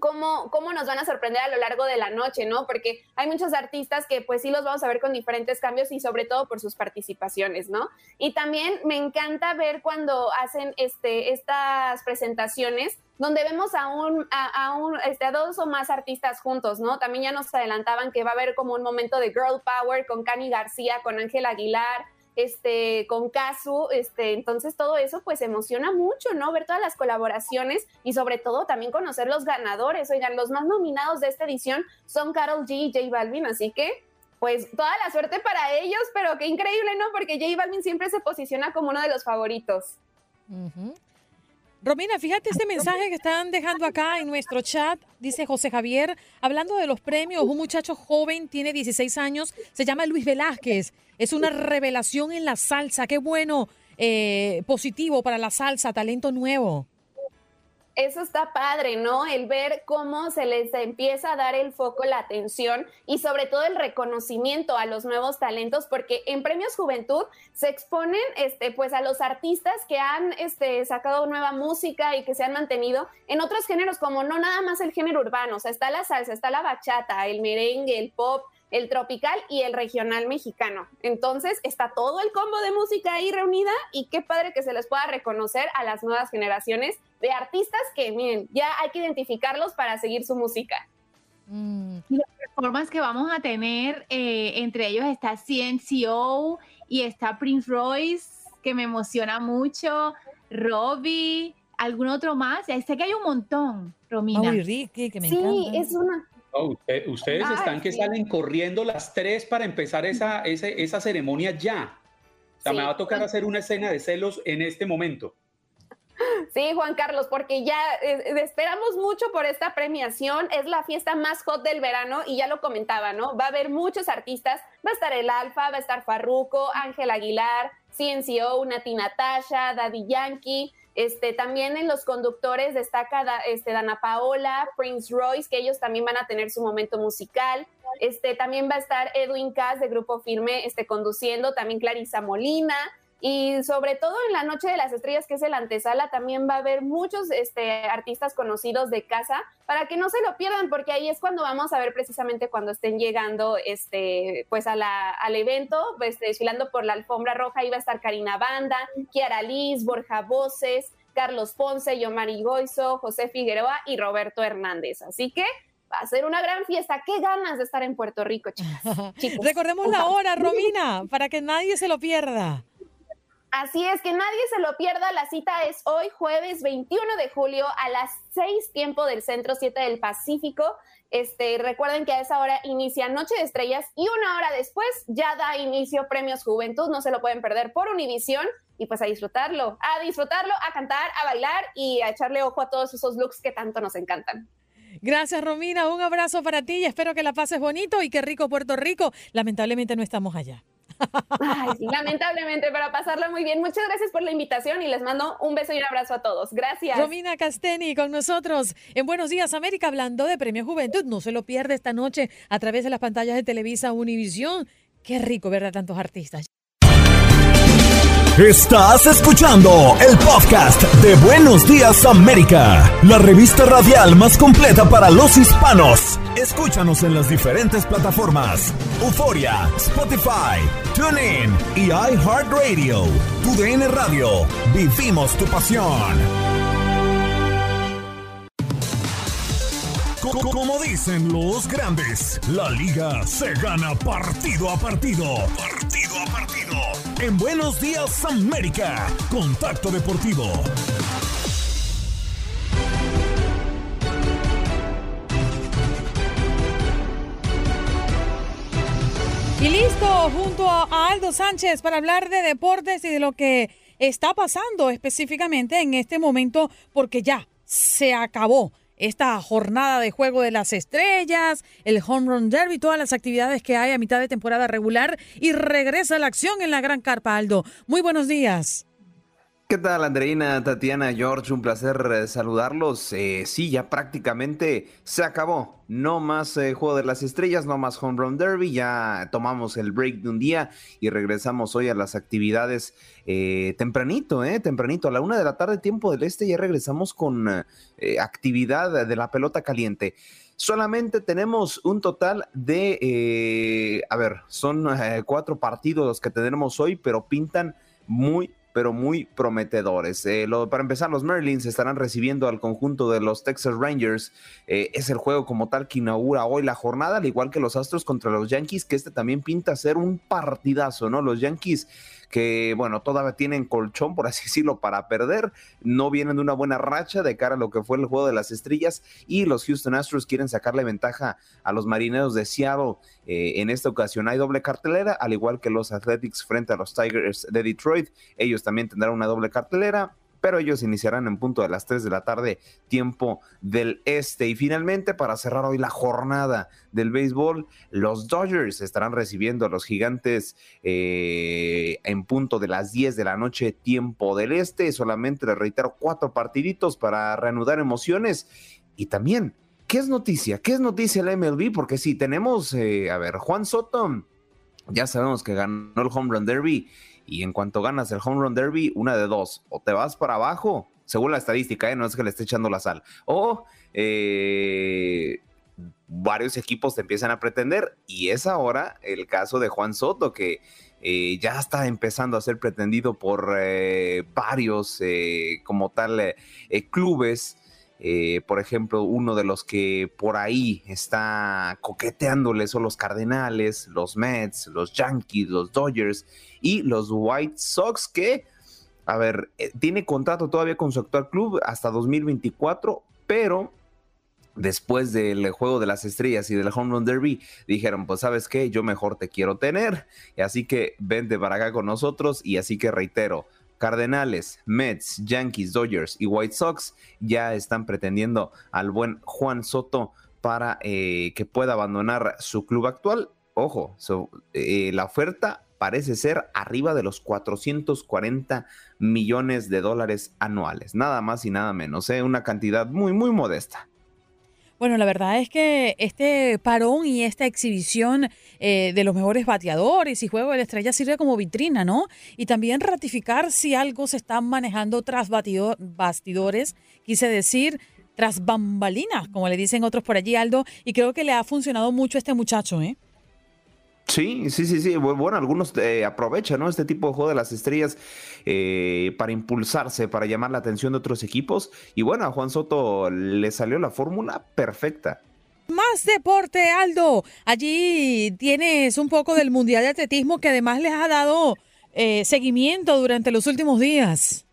cómo, cómo nos van a sorprender a lo largo de la noche, ¿no? Porque hay muchos artistas que pues sí los vamos a ver con diferentes cambios y sobre todo por sus participaciones, ¿no? Y también me encanta ver cuando hacen este, estas presentaciones donde vemos a un, a, un, este, a dos o más artistas juntos, ¿no? También ya nos adelantaban que va a haber como un momento de girl power con Cani García, con Ángel Aguilar, este, con Casu, este, entonces todo eso pues emociona mucho, ¿no? Ver todas las colaboraciones y sobre todo también conocer los ganadores. Oigan, los más nominados de esta edición son Carol G y J Balvin, así que pues toda la suerte para ellos, pero qué increíble, ¿no? Porque J Balvin siempre se posiciona como uno de los favoritos. Romina, fíjate este mensaje que están dejando acá en nuestro chat. Dice José Javier, hablando de los premios, un muchacho joven, tiene 16 años, se llama Luis Velázquez. Es una revelación en la salsa. Qué bueno, eh, positivo para la salsa, talento nuevo. Eso está padre, ¿no? El ver cómo se les empieza a dar el foco, la atención y sobre todo el reconocimiento a los nuevos talentos, porque en Premios Juventud se exponen este, pues a los artistas que han este, sacado nueva música y que se han mantenido en otros géneros, como no nada más el género urbano, o sea, está la salsa, está la bachata, el merengue, el pop, el tropical y el regional mexicano. Entonces está todo el combo de música ahí reunida y qué padre que se les pueda reconocer a las nuevas generaciones de artistas que, miren, ya hay que identificarlos para seguir su música. Y las performances que vamos a tener, eh, entre ellos está CNCO y está Prince Royce, que me emociona mucho, Robbie, algún otro más. Ya Sé que hay un montón, Romina. Ay, Ricky, que me sí, encanta. es una... Oh, usted- ustedes están que salen corriendo las tres para empezar esa, esa ceremonia ya. O sea, Sí. me va a tocar hacer una escena de celos en este momento. Sí, Juan Carlos, porque ya eh, esperamos mucho por esta premiación. Es la fiesta más hot del verano y ya lo comentaba, ¿no? Va a haber muchos artistas. Va a estar el Alfa, va a estar Farruko, Ángel Aguilar, CNCO, Nati Natasha, Daddy Yankee. Este, también en los conductores destaca este, Dana Paola, Prince Royce, que ellos también van a tener su momento musical. Este, también va a estar Edwin Cass de Grupo Firme este, conduciendo, también Clarisa Molina. Y sobre todo en la Noche de las Estrellas, que es el antesala, también va a haber muchos este, artistas conocidos de casa para que no se lo pierdan, porque ahí es cuando vamos a ver precisamente cuando estén llegando este, pues a la, al evento, pues, desfilando por la alfombra roja, iba a estar Karina Banda, Kiara Liz, Borja Voces, Carlos Ponce, Yomari Goizo, José Figueroa y Roberto Hernández. Así que va a ser una gran fiesta. Qué ganas de estar en Puerto Rico, chicas. Recordemos la hora, Romina, para que nadie se lo pierda. Así es, que nadie se lo pierda. La cita es hoy, jueves 21 de julio, a las 6 tiempo del centro 7 del Pacífico. Este, recuerden que a esa hora inicia Noche de Estrellas y una hora después ya da inicio Premios Juventud. No se lo pueden perder por Univisión y pues a disfrutarlo, a disfrutarlo, a cantar, a bailar y a echarle ojo a todos esos looks que tanto nos encantan. Gracias, Romina. Un abrazo para ti y espero que la pases bonito y que rico Puerto Rico. Lamentablemente no estamos allá. Ay, sí, lamentablemente, para pasarla muy bien. Muchas gracias por la invitación y les mando un beso y un abrazo a todos. Gracias. Romina Casteni con nosotros en Buenos Días América hablando de Premio Juventud. No se lo pierde esta noche a través de las pantallas de Televisa Univisión. Qué rico ver a tantos artistas. Estás escuchando el podcast de Buenos Días América, la revista radial más completa para los hispanos. Escúchanos en las diferentes plataformas: Euforia, Spotify, TuneIn y iHeartRadio. Tu DN Radio. Vivimos tu pasión. Como dicen los grandes, la liga se gana partido a partido. Partido a partido. En Buenos Días América, Contacto Deportivo. Y listo, junto a Aldo Sánchez para hablar de deportes y de lo que está pasando específicamente en este momento, porque ya se acabó esta jornada de juego de las estrellas, el home run derby, todas las actividades que hay a mitad de temporada regular y regresa la acción en la Gran Carpa Aldo. Muy buenos días. ¿Qué tal, Andreina, Tatiana, George? Un placer eh, saludarlos. Eh, sí, ya prácticamente se acabó. No más eh, Juego de las Estrellas, no más Home Run Derby. Ya tomamos el break de un día y regresamos hoy a las actividades tempranito, ¿eh? Tempranito, a la una de la tarde, tiempo del este, ya regresamos con actividad de la pelota caliente. Solamente tenemos un total de, a ver, son cuatro partidos los que tenemos hoy, pero pintan muy, pero muy prometedores. Eh, para empezar, los Merlins estarán recibiendo al conjunto de los Texas Rangers. Eh, es el juego como tal que inaugura hoy la jornada, al igual que los Astros contra los Yankees, que este también pinta ser un partidazo, ¿no? Los Yankees que, bueno, todavía tienen colchón, por así decirlo, para perder. No vienen de una buena racha de cara a lo que fue el juego de las estrellas y los Houston Astros quieren sacarle ventaja a los marineros de Seattle. Eh, en esta ocasión hay doble cartelera, al igual que los Athletics frente a los Tigers de Detroit. Ellos también tendrán una doble cartelera pero ellos iniciarán en punto de las 3 de la tarde, tiempo del este. Y finalmente, para cerrar hoy la jornada del béisbol, los Dodgers estarán recibiendo a los gigantes eh, en punto de las 10 de la noche, tiempo del este. Solamente les reitero cuatro partiditos para reanudar emociones. Y también, ¿qué es noticia? ¿Qué es noticia el MLB? Porque sí, tenemos, eh, a ver, Juan Soto, ya sabemos que ganó el Home Run Derby y en cuanto ganas el home run derby, una de dos, o te vas para abajo, según la estadística, ¿eh? no es que le esté echando la sal, o eh, varios equipos te empiezan a pretender, y es ahora el caso de Juan Soto, que eh, ya está empezando a ser pretendido por varios como tal clubes. Por ejemplo, uno de los que por ahí está coqueteándole son los Cardenales, los Mets, los Yankees, los Dodgers y los White Sox que, a ver, eh, tiene contrato todavía con su actual club hasta 2024, pero después del juego de las estrellas y del home run derby, dijeron, pues sabes qué, yo mejor te quiero tener, así que vente para acá con nosotros, y así que reitero, Cardenales, Mets, Yankees, Dodgers y White Sox ya están pretendiendo al buen Juan Soto para eh, que pueda abandonar su club actual. Ojo, eh, la oferta parece ser arriba de los 440 millones de dólares anuales, nada más y nada menos, ¿eh? una cantidad muy, muy modesta. Bueno, la verdad es que este parón y esta exhibición eh, de los mejores bateadores y juego de la estrella sirve como vitrina, ¿no? Y también ratificar si algo se está manejando tras bastidores, quise decir, tras bambalinas, como le dicen otros por allí, Aldo, y creo que le ha funcionado mucho a este muchacho, ¿eh? Sí, sí, sí, sí. Bueno, algunos eh, aprovechan ¿no? este tipo de juego de las estrellas eh, para impulsarse, para llamar la atención de otros equipos. Y bueno, a Juan Soto le salió la fórmula perfecta. Más deporte, Aldo. Allí tienes un poco del Mundial de Atletismo que además les ha dado eh, seguimiento durante los últimos días.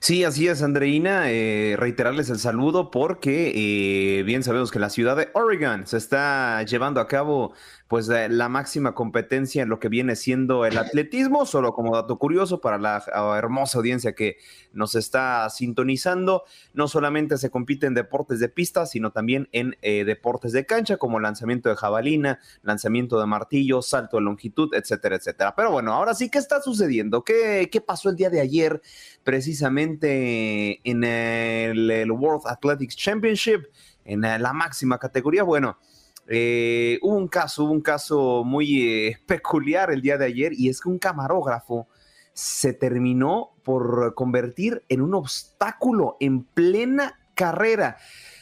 Sí, así es, Andreina. Eh, reiterarles el saludo porque eh, bien sabemos que la ciudad de Oregon se está llevando a cabo pues la máxima competencia en lo que viene siendo el atletismo, solo como dato curioso para la hermosa audiencia que nos está sintonizando, no solamente se compite en deportes de pista, sino también en eh, deportes de cancha, como lanzamiento de jabalina, lanzamiento de martillo, salto de longitud, etcétera, etcétera. Pero bueno, ahora sí, ¿qué está sucediendo? ¿Qué, qué pasó el día de ayer precisamente en el, el World Athletics Championship, en la máxima categoría? Bueno, eh, hubo un caso, hubo un caso muy eh, peculiar el día de ayer y es que un camarógrafo se terminó por convertir en un obstáculo en plena carrera.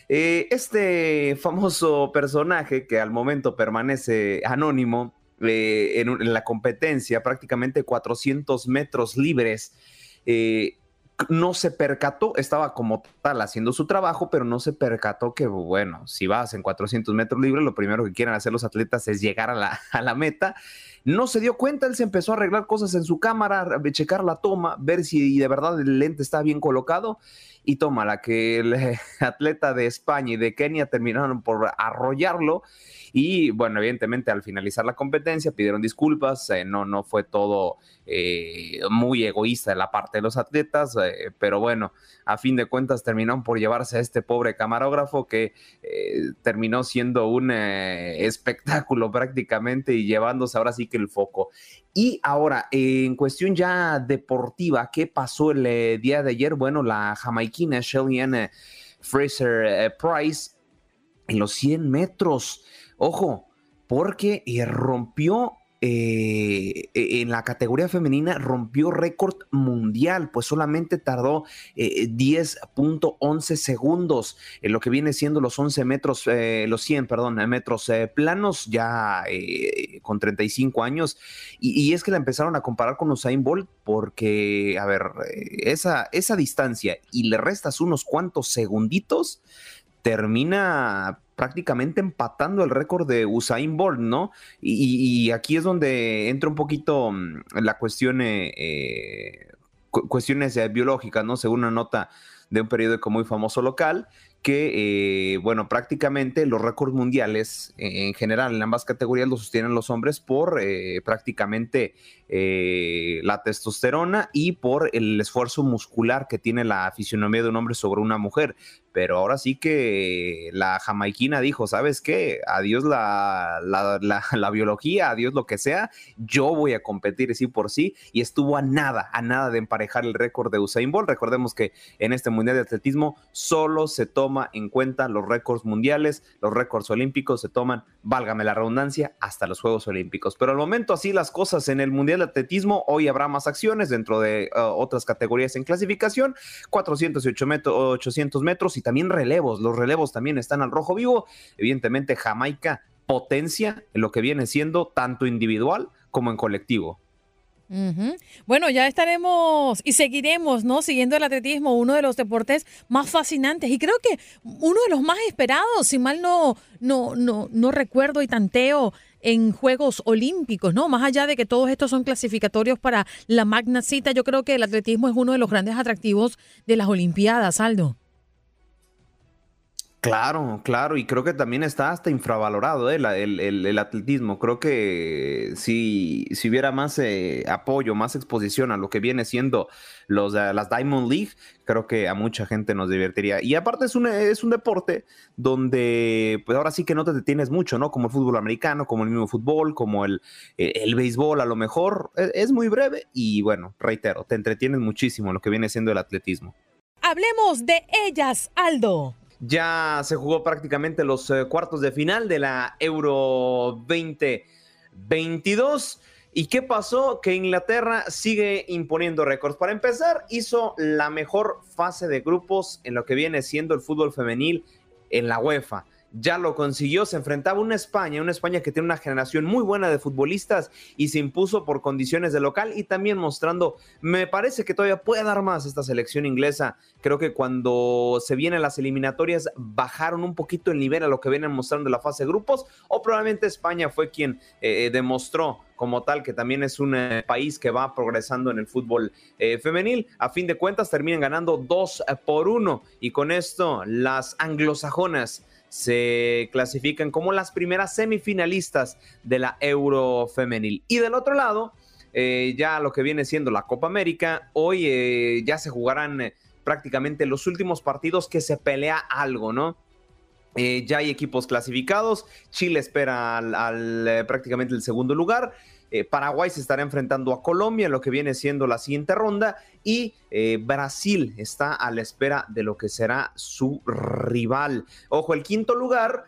Eh, este famoso personaje que al momento permanece anónimo en, la competencia, prácticamente 400 metros libres, no se percató, estaba como tal haciendo su trabajo, pero no se percató que, bueno, si vas en 400 metros libres, lo primero que quieren hacer los atletas es llegar a la, a la meta. No se dio cuenta, él se empezó a arreglar cosas en su cámara, checar la toma, ver si de verdad el lente está bien colocado. Y toma la que el atleta de España y de Kenia terminaron por arrollarlo. Y bueno, evidentemente al finalizar la competencia pidieron disculpas, eh, no, no fue todo eh, muy egoísta de la parte de los atletas, eh, pero bueno, a fin de cuentas terminaron por llevarse a este pobre camarógrafo que terminó siendo un espectáculo prácticamente y llevándose ahora sí el foco. Y ahora, en cuestión ya deportiva, ¿qué pasó el día de ayer? Bueno, la jamaiquina Shelly Fraser Price en los 100 metros Ojo, porque eh, rompió eh, e, en la categoría femenina rompió récord mundial, pues solamente tardó 10.11 eh, segundos en lo que viene siendo los 11 metros, los 100, perdón, metros planos, ya con 35 años. Y, es que la empezaron a comparar con Usain Bolt porque, a ver, esa, esa distancia y le restas unos cuantos segunditos, termina prácticamente empatando el récord de Usain Bolt, ¿no? Y, aquí es donde entra un poquito mm, la cuestión, eh, eh, cuestiones eh, biológicas, ¿no? Según una nota de un periódico muy famoso local, que, bueno, prácticamente los récords mundiales en general en ambas categorías los sostienen los hombres por prácticamente la testosterona y por el esfuerzo muscular que tiene la fisionomía de un hombre sobre una mujer pero ahora sí que la jamaiquina dijo, ¿sabes qué? Adiós la, la, biología, adiós lo que sea, yo voy a competir sí por sí, y estuvo a nada, a nada de emparejar el récord de Usain Bolt. Recordemos que en este Mundial de Atletismo solo se toma en cuenta los récords mundiales, los récords olímpicos se toman, válgame la redundancia, hasta los Juegos Olímpicos. Pero al momento así las cosas en el Mundial de Atletismo, hoy habrá más acciones dentro de uh, otras categorías en clasificación, 408 metros, 800 metros y también relevos. Los relevos también están al rojo vivo. Evidentemente, Jamaica potencia en lo que viene siendo tanto individual como en colectivo. Bueno, ya estaremos y seguiremos, ¿no? Siguiendo el atletismo, uno de los deportes más fascinantes y creo que uno de los más esperados, si mal no, no, no, no recuerdo y tanteo en Juegos Olímpicos, ¿no? Más allá de que todos estos son clasificatorios para la magna cita, yo creo que el atletismo es uno de los grandes atractivos de las Olimpiadas, Aldo. Claro, claro, y creo que también está hasta infravalorado ¿eh? el, el- el atletismo. Creo que si, si hubiera más eh, apoyo, más exposición a lo que viene siendo los, eh, las Diamond League, creo que a mucha gente nos divertiría. Y aparte es un, es un deporte donde, pues ahora sí que no te detienes mucho, ¿no? Como el fútbol americano, como el mismo fútbol, como el, el béisbol, a lo mejor es, es muy breve y bueno, reitero, te entretienes muchísimo lo que viene siendo el atletismo. Hablemos de ellas, Aldo. Ya se jugó prácticamente los eh, cuartos de final de la Euro 2022. ¿Y qué pasó? Que Inglaterra sigue imponiendo récords. Para empezar, hizo la mejor fase de grupos en lo que viene siendo el fútbol femenil en la UEFA. Ya lo consiguió, se enfrentaba a una España, una España que tiene una generación muy buena de futbolistas y se impuso por condiciones de local y también mostrando, me parece que todavía puede dar más esta selección inglesa. Creo que cuando se vienen las eliminatorias bajaron un poquito el nivel a lo que vienen mostrando en la fase de grupos o probablemente España fue quien eh, demostró como tal que también es un eh, país que va progresando en el fútbol eh, femenil. A fin de cuentas terminan ganando 2 por 1 y con esto las anglosajonas se clasifican como las primeras semifinalistas de la Euro femenil. Y del otro lado, eh, ya lo que viene siendo la Copa América, hoy eh, ya se jugarán eh, prácticamente los últimos partidos que se pelea algo, ¿no? Eh, ya hay equipos clasificados. Chile espera al, al, prácticamente el segundo lugar. Eh, Paraguay se estará enfrentando a Colombia en lo que viene siendo la siguiente ronda. Y eh, Brasil está a la espera de lo que será su rival. Ojo, el quinto lugar.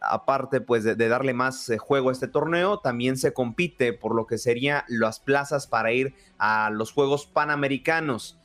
Aparte, pues, de, de darle más eh, juego a este torneo, también se compite por lo que serían las plazas para ir a los Juegos Panamericanos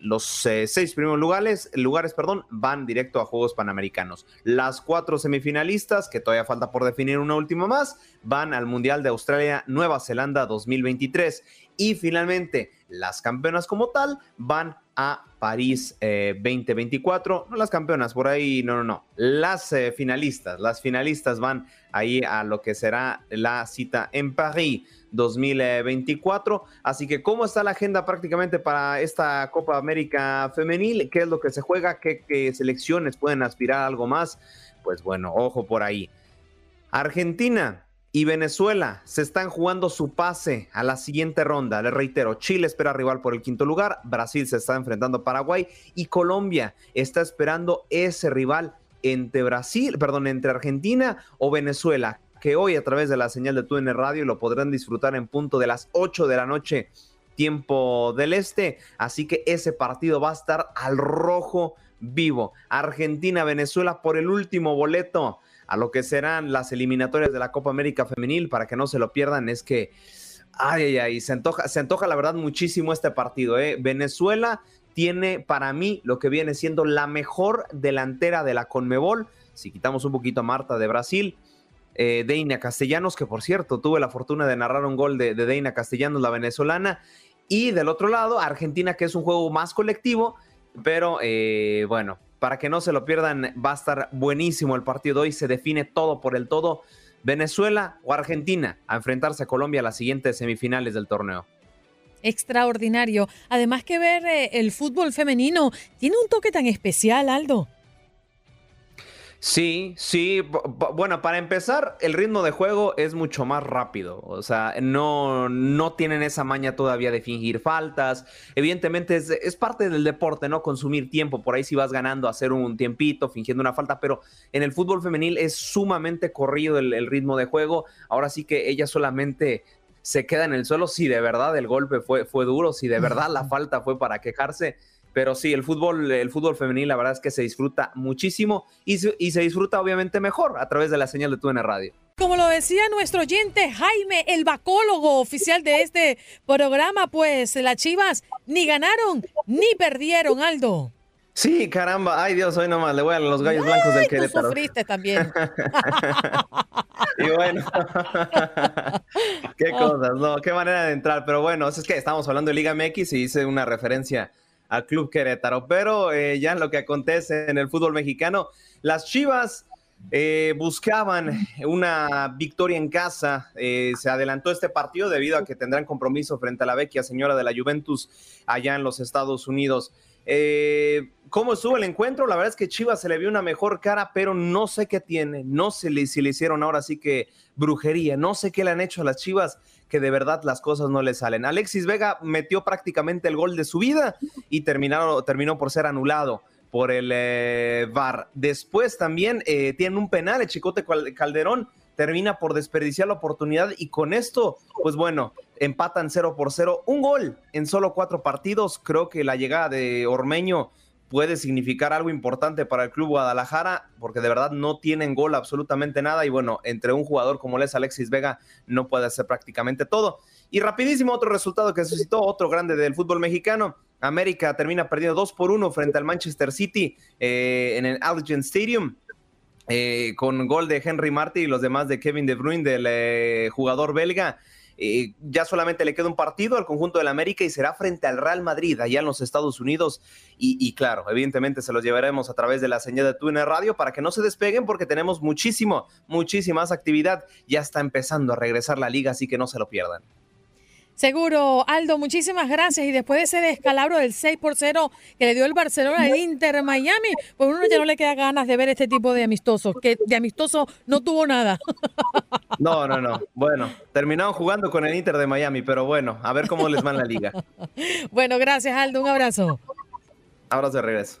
los eh, seis primeros lugares, lugares perdón, van directo a Juegos Panamericanos. Las cuatro semifinalistas, que todavía falta por definir una última más, van al Mundial de Australia, Nueva Zelanda 2023. Y finalmente, las campeonas como tal van a París eh, 2024. No las campeonas, por ahí, no, no, no. Las eh, finalistas, las finalistas van ahí a lo que será la cita en París 2024. Así que, ¿cómo está la agenda prácticamente para esta Copa América Femenil? ¿Qué es lo que se juega? ¿Qué, qué selecciones pueden aspirar a algo más? Pues bueno, ojo por ahí. Argentina y Venezuela se están jugando su pase a la siguiente ronda. Les reitero, Chile espera rival por el quinto lugar, Brasil se está enfrentando a Paraguay y Colombia está esperando ese rival entre Brasil, perdón, entre Argentina o Venezuela, que hoy a través de la señal de TUN Radio lo podrán disfrutar en punto de las 8 de la noche, tiempo del este. Así que ese partido va a estar al rojo vivo. Argentina-Venezuela por el último boleto a lo que serán las eliminatorias de la Copa América Femenil, para que no se lo pierdan, es que, ay, ay, ay, se antoja, se la verdad muchísimo este partido. ¿eh? Venezuela tiene para mí lo que viene siendo la mejor delantera de la Conmebol, si quitamos un poquito a Marta de Brasil, eh, Deina Castellanos, que por cierto tuve la fortuna de narrar un gol de, de Deina Castellanos, la venezolana, y del otro lado, Argentina, que es un juego más colectivo, pero eh, bueno, para que no se lo pierdan, va a estar buenísimo el partido hoy. Se define todo por el todo. Venezuela o Argentina a enfrentarse a Colombia a las siguientes semifinales del torneo. Extraordinario. Además que ver eh, el fútbol femenino tiene un toque tan especial, Aldo. Sí, sí. Bueno, para empezar, el ritmo de juego es mucho más rápido. O sea, no, no tienen esa maña todavía de fingir faltas. Evidentemente es, es, parte del deporte, ¿no? Consumir tiempo. Por ahí si vas ganando, hacer un tiempito, fingiendo una falta. Pero en el fútbol femenil es sumamente corrido el, el ritmo de juego. Ahora sí que ella solamente se queda en el suelo si de verdad el golpe fue, fue duro, si de verdad la falta fue para quejarse. Pero sí, el fútbol, el fútbol femenil, la verdad es que se disfruta muchísimo y se, y se disfruta obviamente mejor a través de la señal de TUN Radio. Como lo decía nuestro oyente Jaime, el bacólogo oficial de este programa, pues las Chivas ni ganaron ni perdieron, Aldo. Sí, caramba, ay Dios, hoy nomás le voy a los gallos ay, blancos del tú Querétaro. sufriste también. y bueno, qué cosas, no, qué manera de entrar, pero bueno, es que estamos hablando de Liga MX y hice una referencia al Club Querétaro. Pero eh, ya en lo que acontece en el fútbol mexicano, las Chivas eh, buscaban una victoria en casa. Eh, se adelantó este partido debido a que tendrán compromiso frente a la vecchia señora de la Juventus allá en los Estados Unidos. ¿Cómo estuvo el encuentro? La verdad es que Chivas se le vio una mejor cara, pero no sé qué tiene. No sé si le hicieron ahora sí que brujería. No sé qué le han hecho a las Chivas, que de verdad las cosas no le salen. Alexis Vega metió prácticamente el gol de su vida y terminaron, terminó por ser anulado por el eh, VAR. Después también eh, tienen un penal, el Chicote Calderón termina por desperdiciar la oportunidad y con esto, pues bueno, empatan 0 por 0. Un gol en solo cuatro partidos. Creo que la llegada de Ormeño puede significar algo importante para el club Guadalajara, porque de verdad no tienen gol absolutamente nada y bueno, entre un jugador como es Alexis Vega no puede hacer prácticamente todo. Y rapidísimo otro resultado que suscitó otro grande del fútbol mexicano. América termina perdiendo 2 por 1 frente al Manchester City eh, en el Allegiant Stadium. Eh, con gol de Henry Martin y los demás de Kevin De Bruyne, del eh, jugador belga. Eh, ya solamente le queda un partido al conjunto del América y será frente al Real Madrid, allá en los Estados Unidos. Y, claro, evidentemente se los llevaremos a través de la señal de Twitter Radio para que no se despeguen porque tenemos muchísimo, muchísimas actividad. Ya está empezando a regresar la liga, así que no se lo pierdan. Seguro, Aldo, muchísimas gracias. Y después de ese descalabro del 6 por 0 que le dio el Barcelona al Inter Miami, pues uno ya no le queda ganas de ver este tipo de amistosos, que de amistoso no tuvo nada. No, no, no. Bueno, terminaron jugando con el Inter de Miami, pero bueno, a ver cómo les va en la liga. Bueno, gracias, Aldo. Un abrazo. Abrazo de regreso.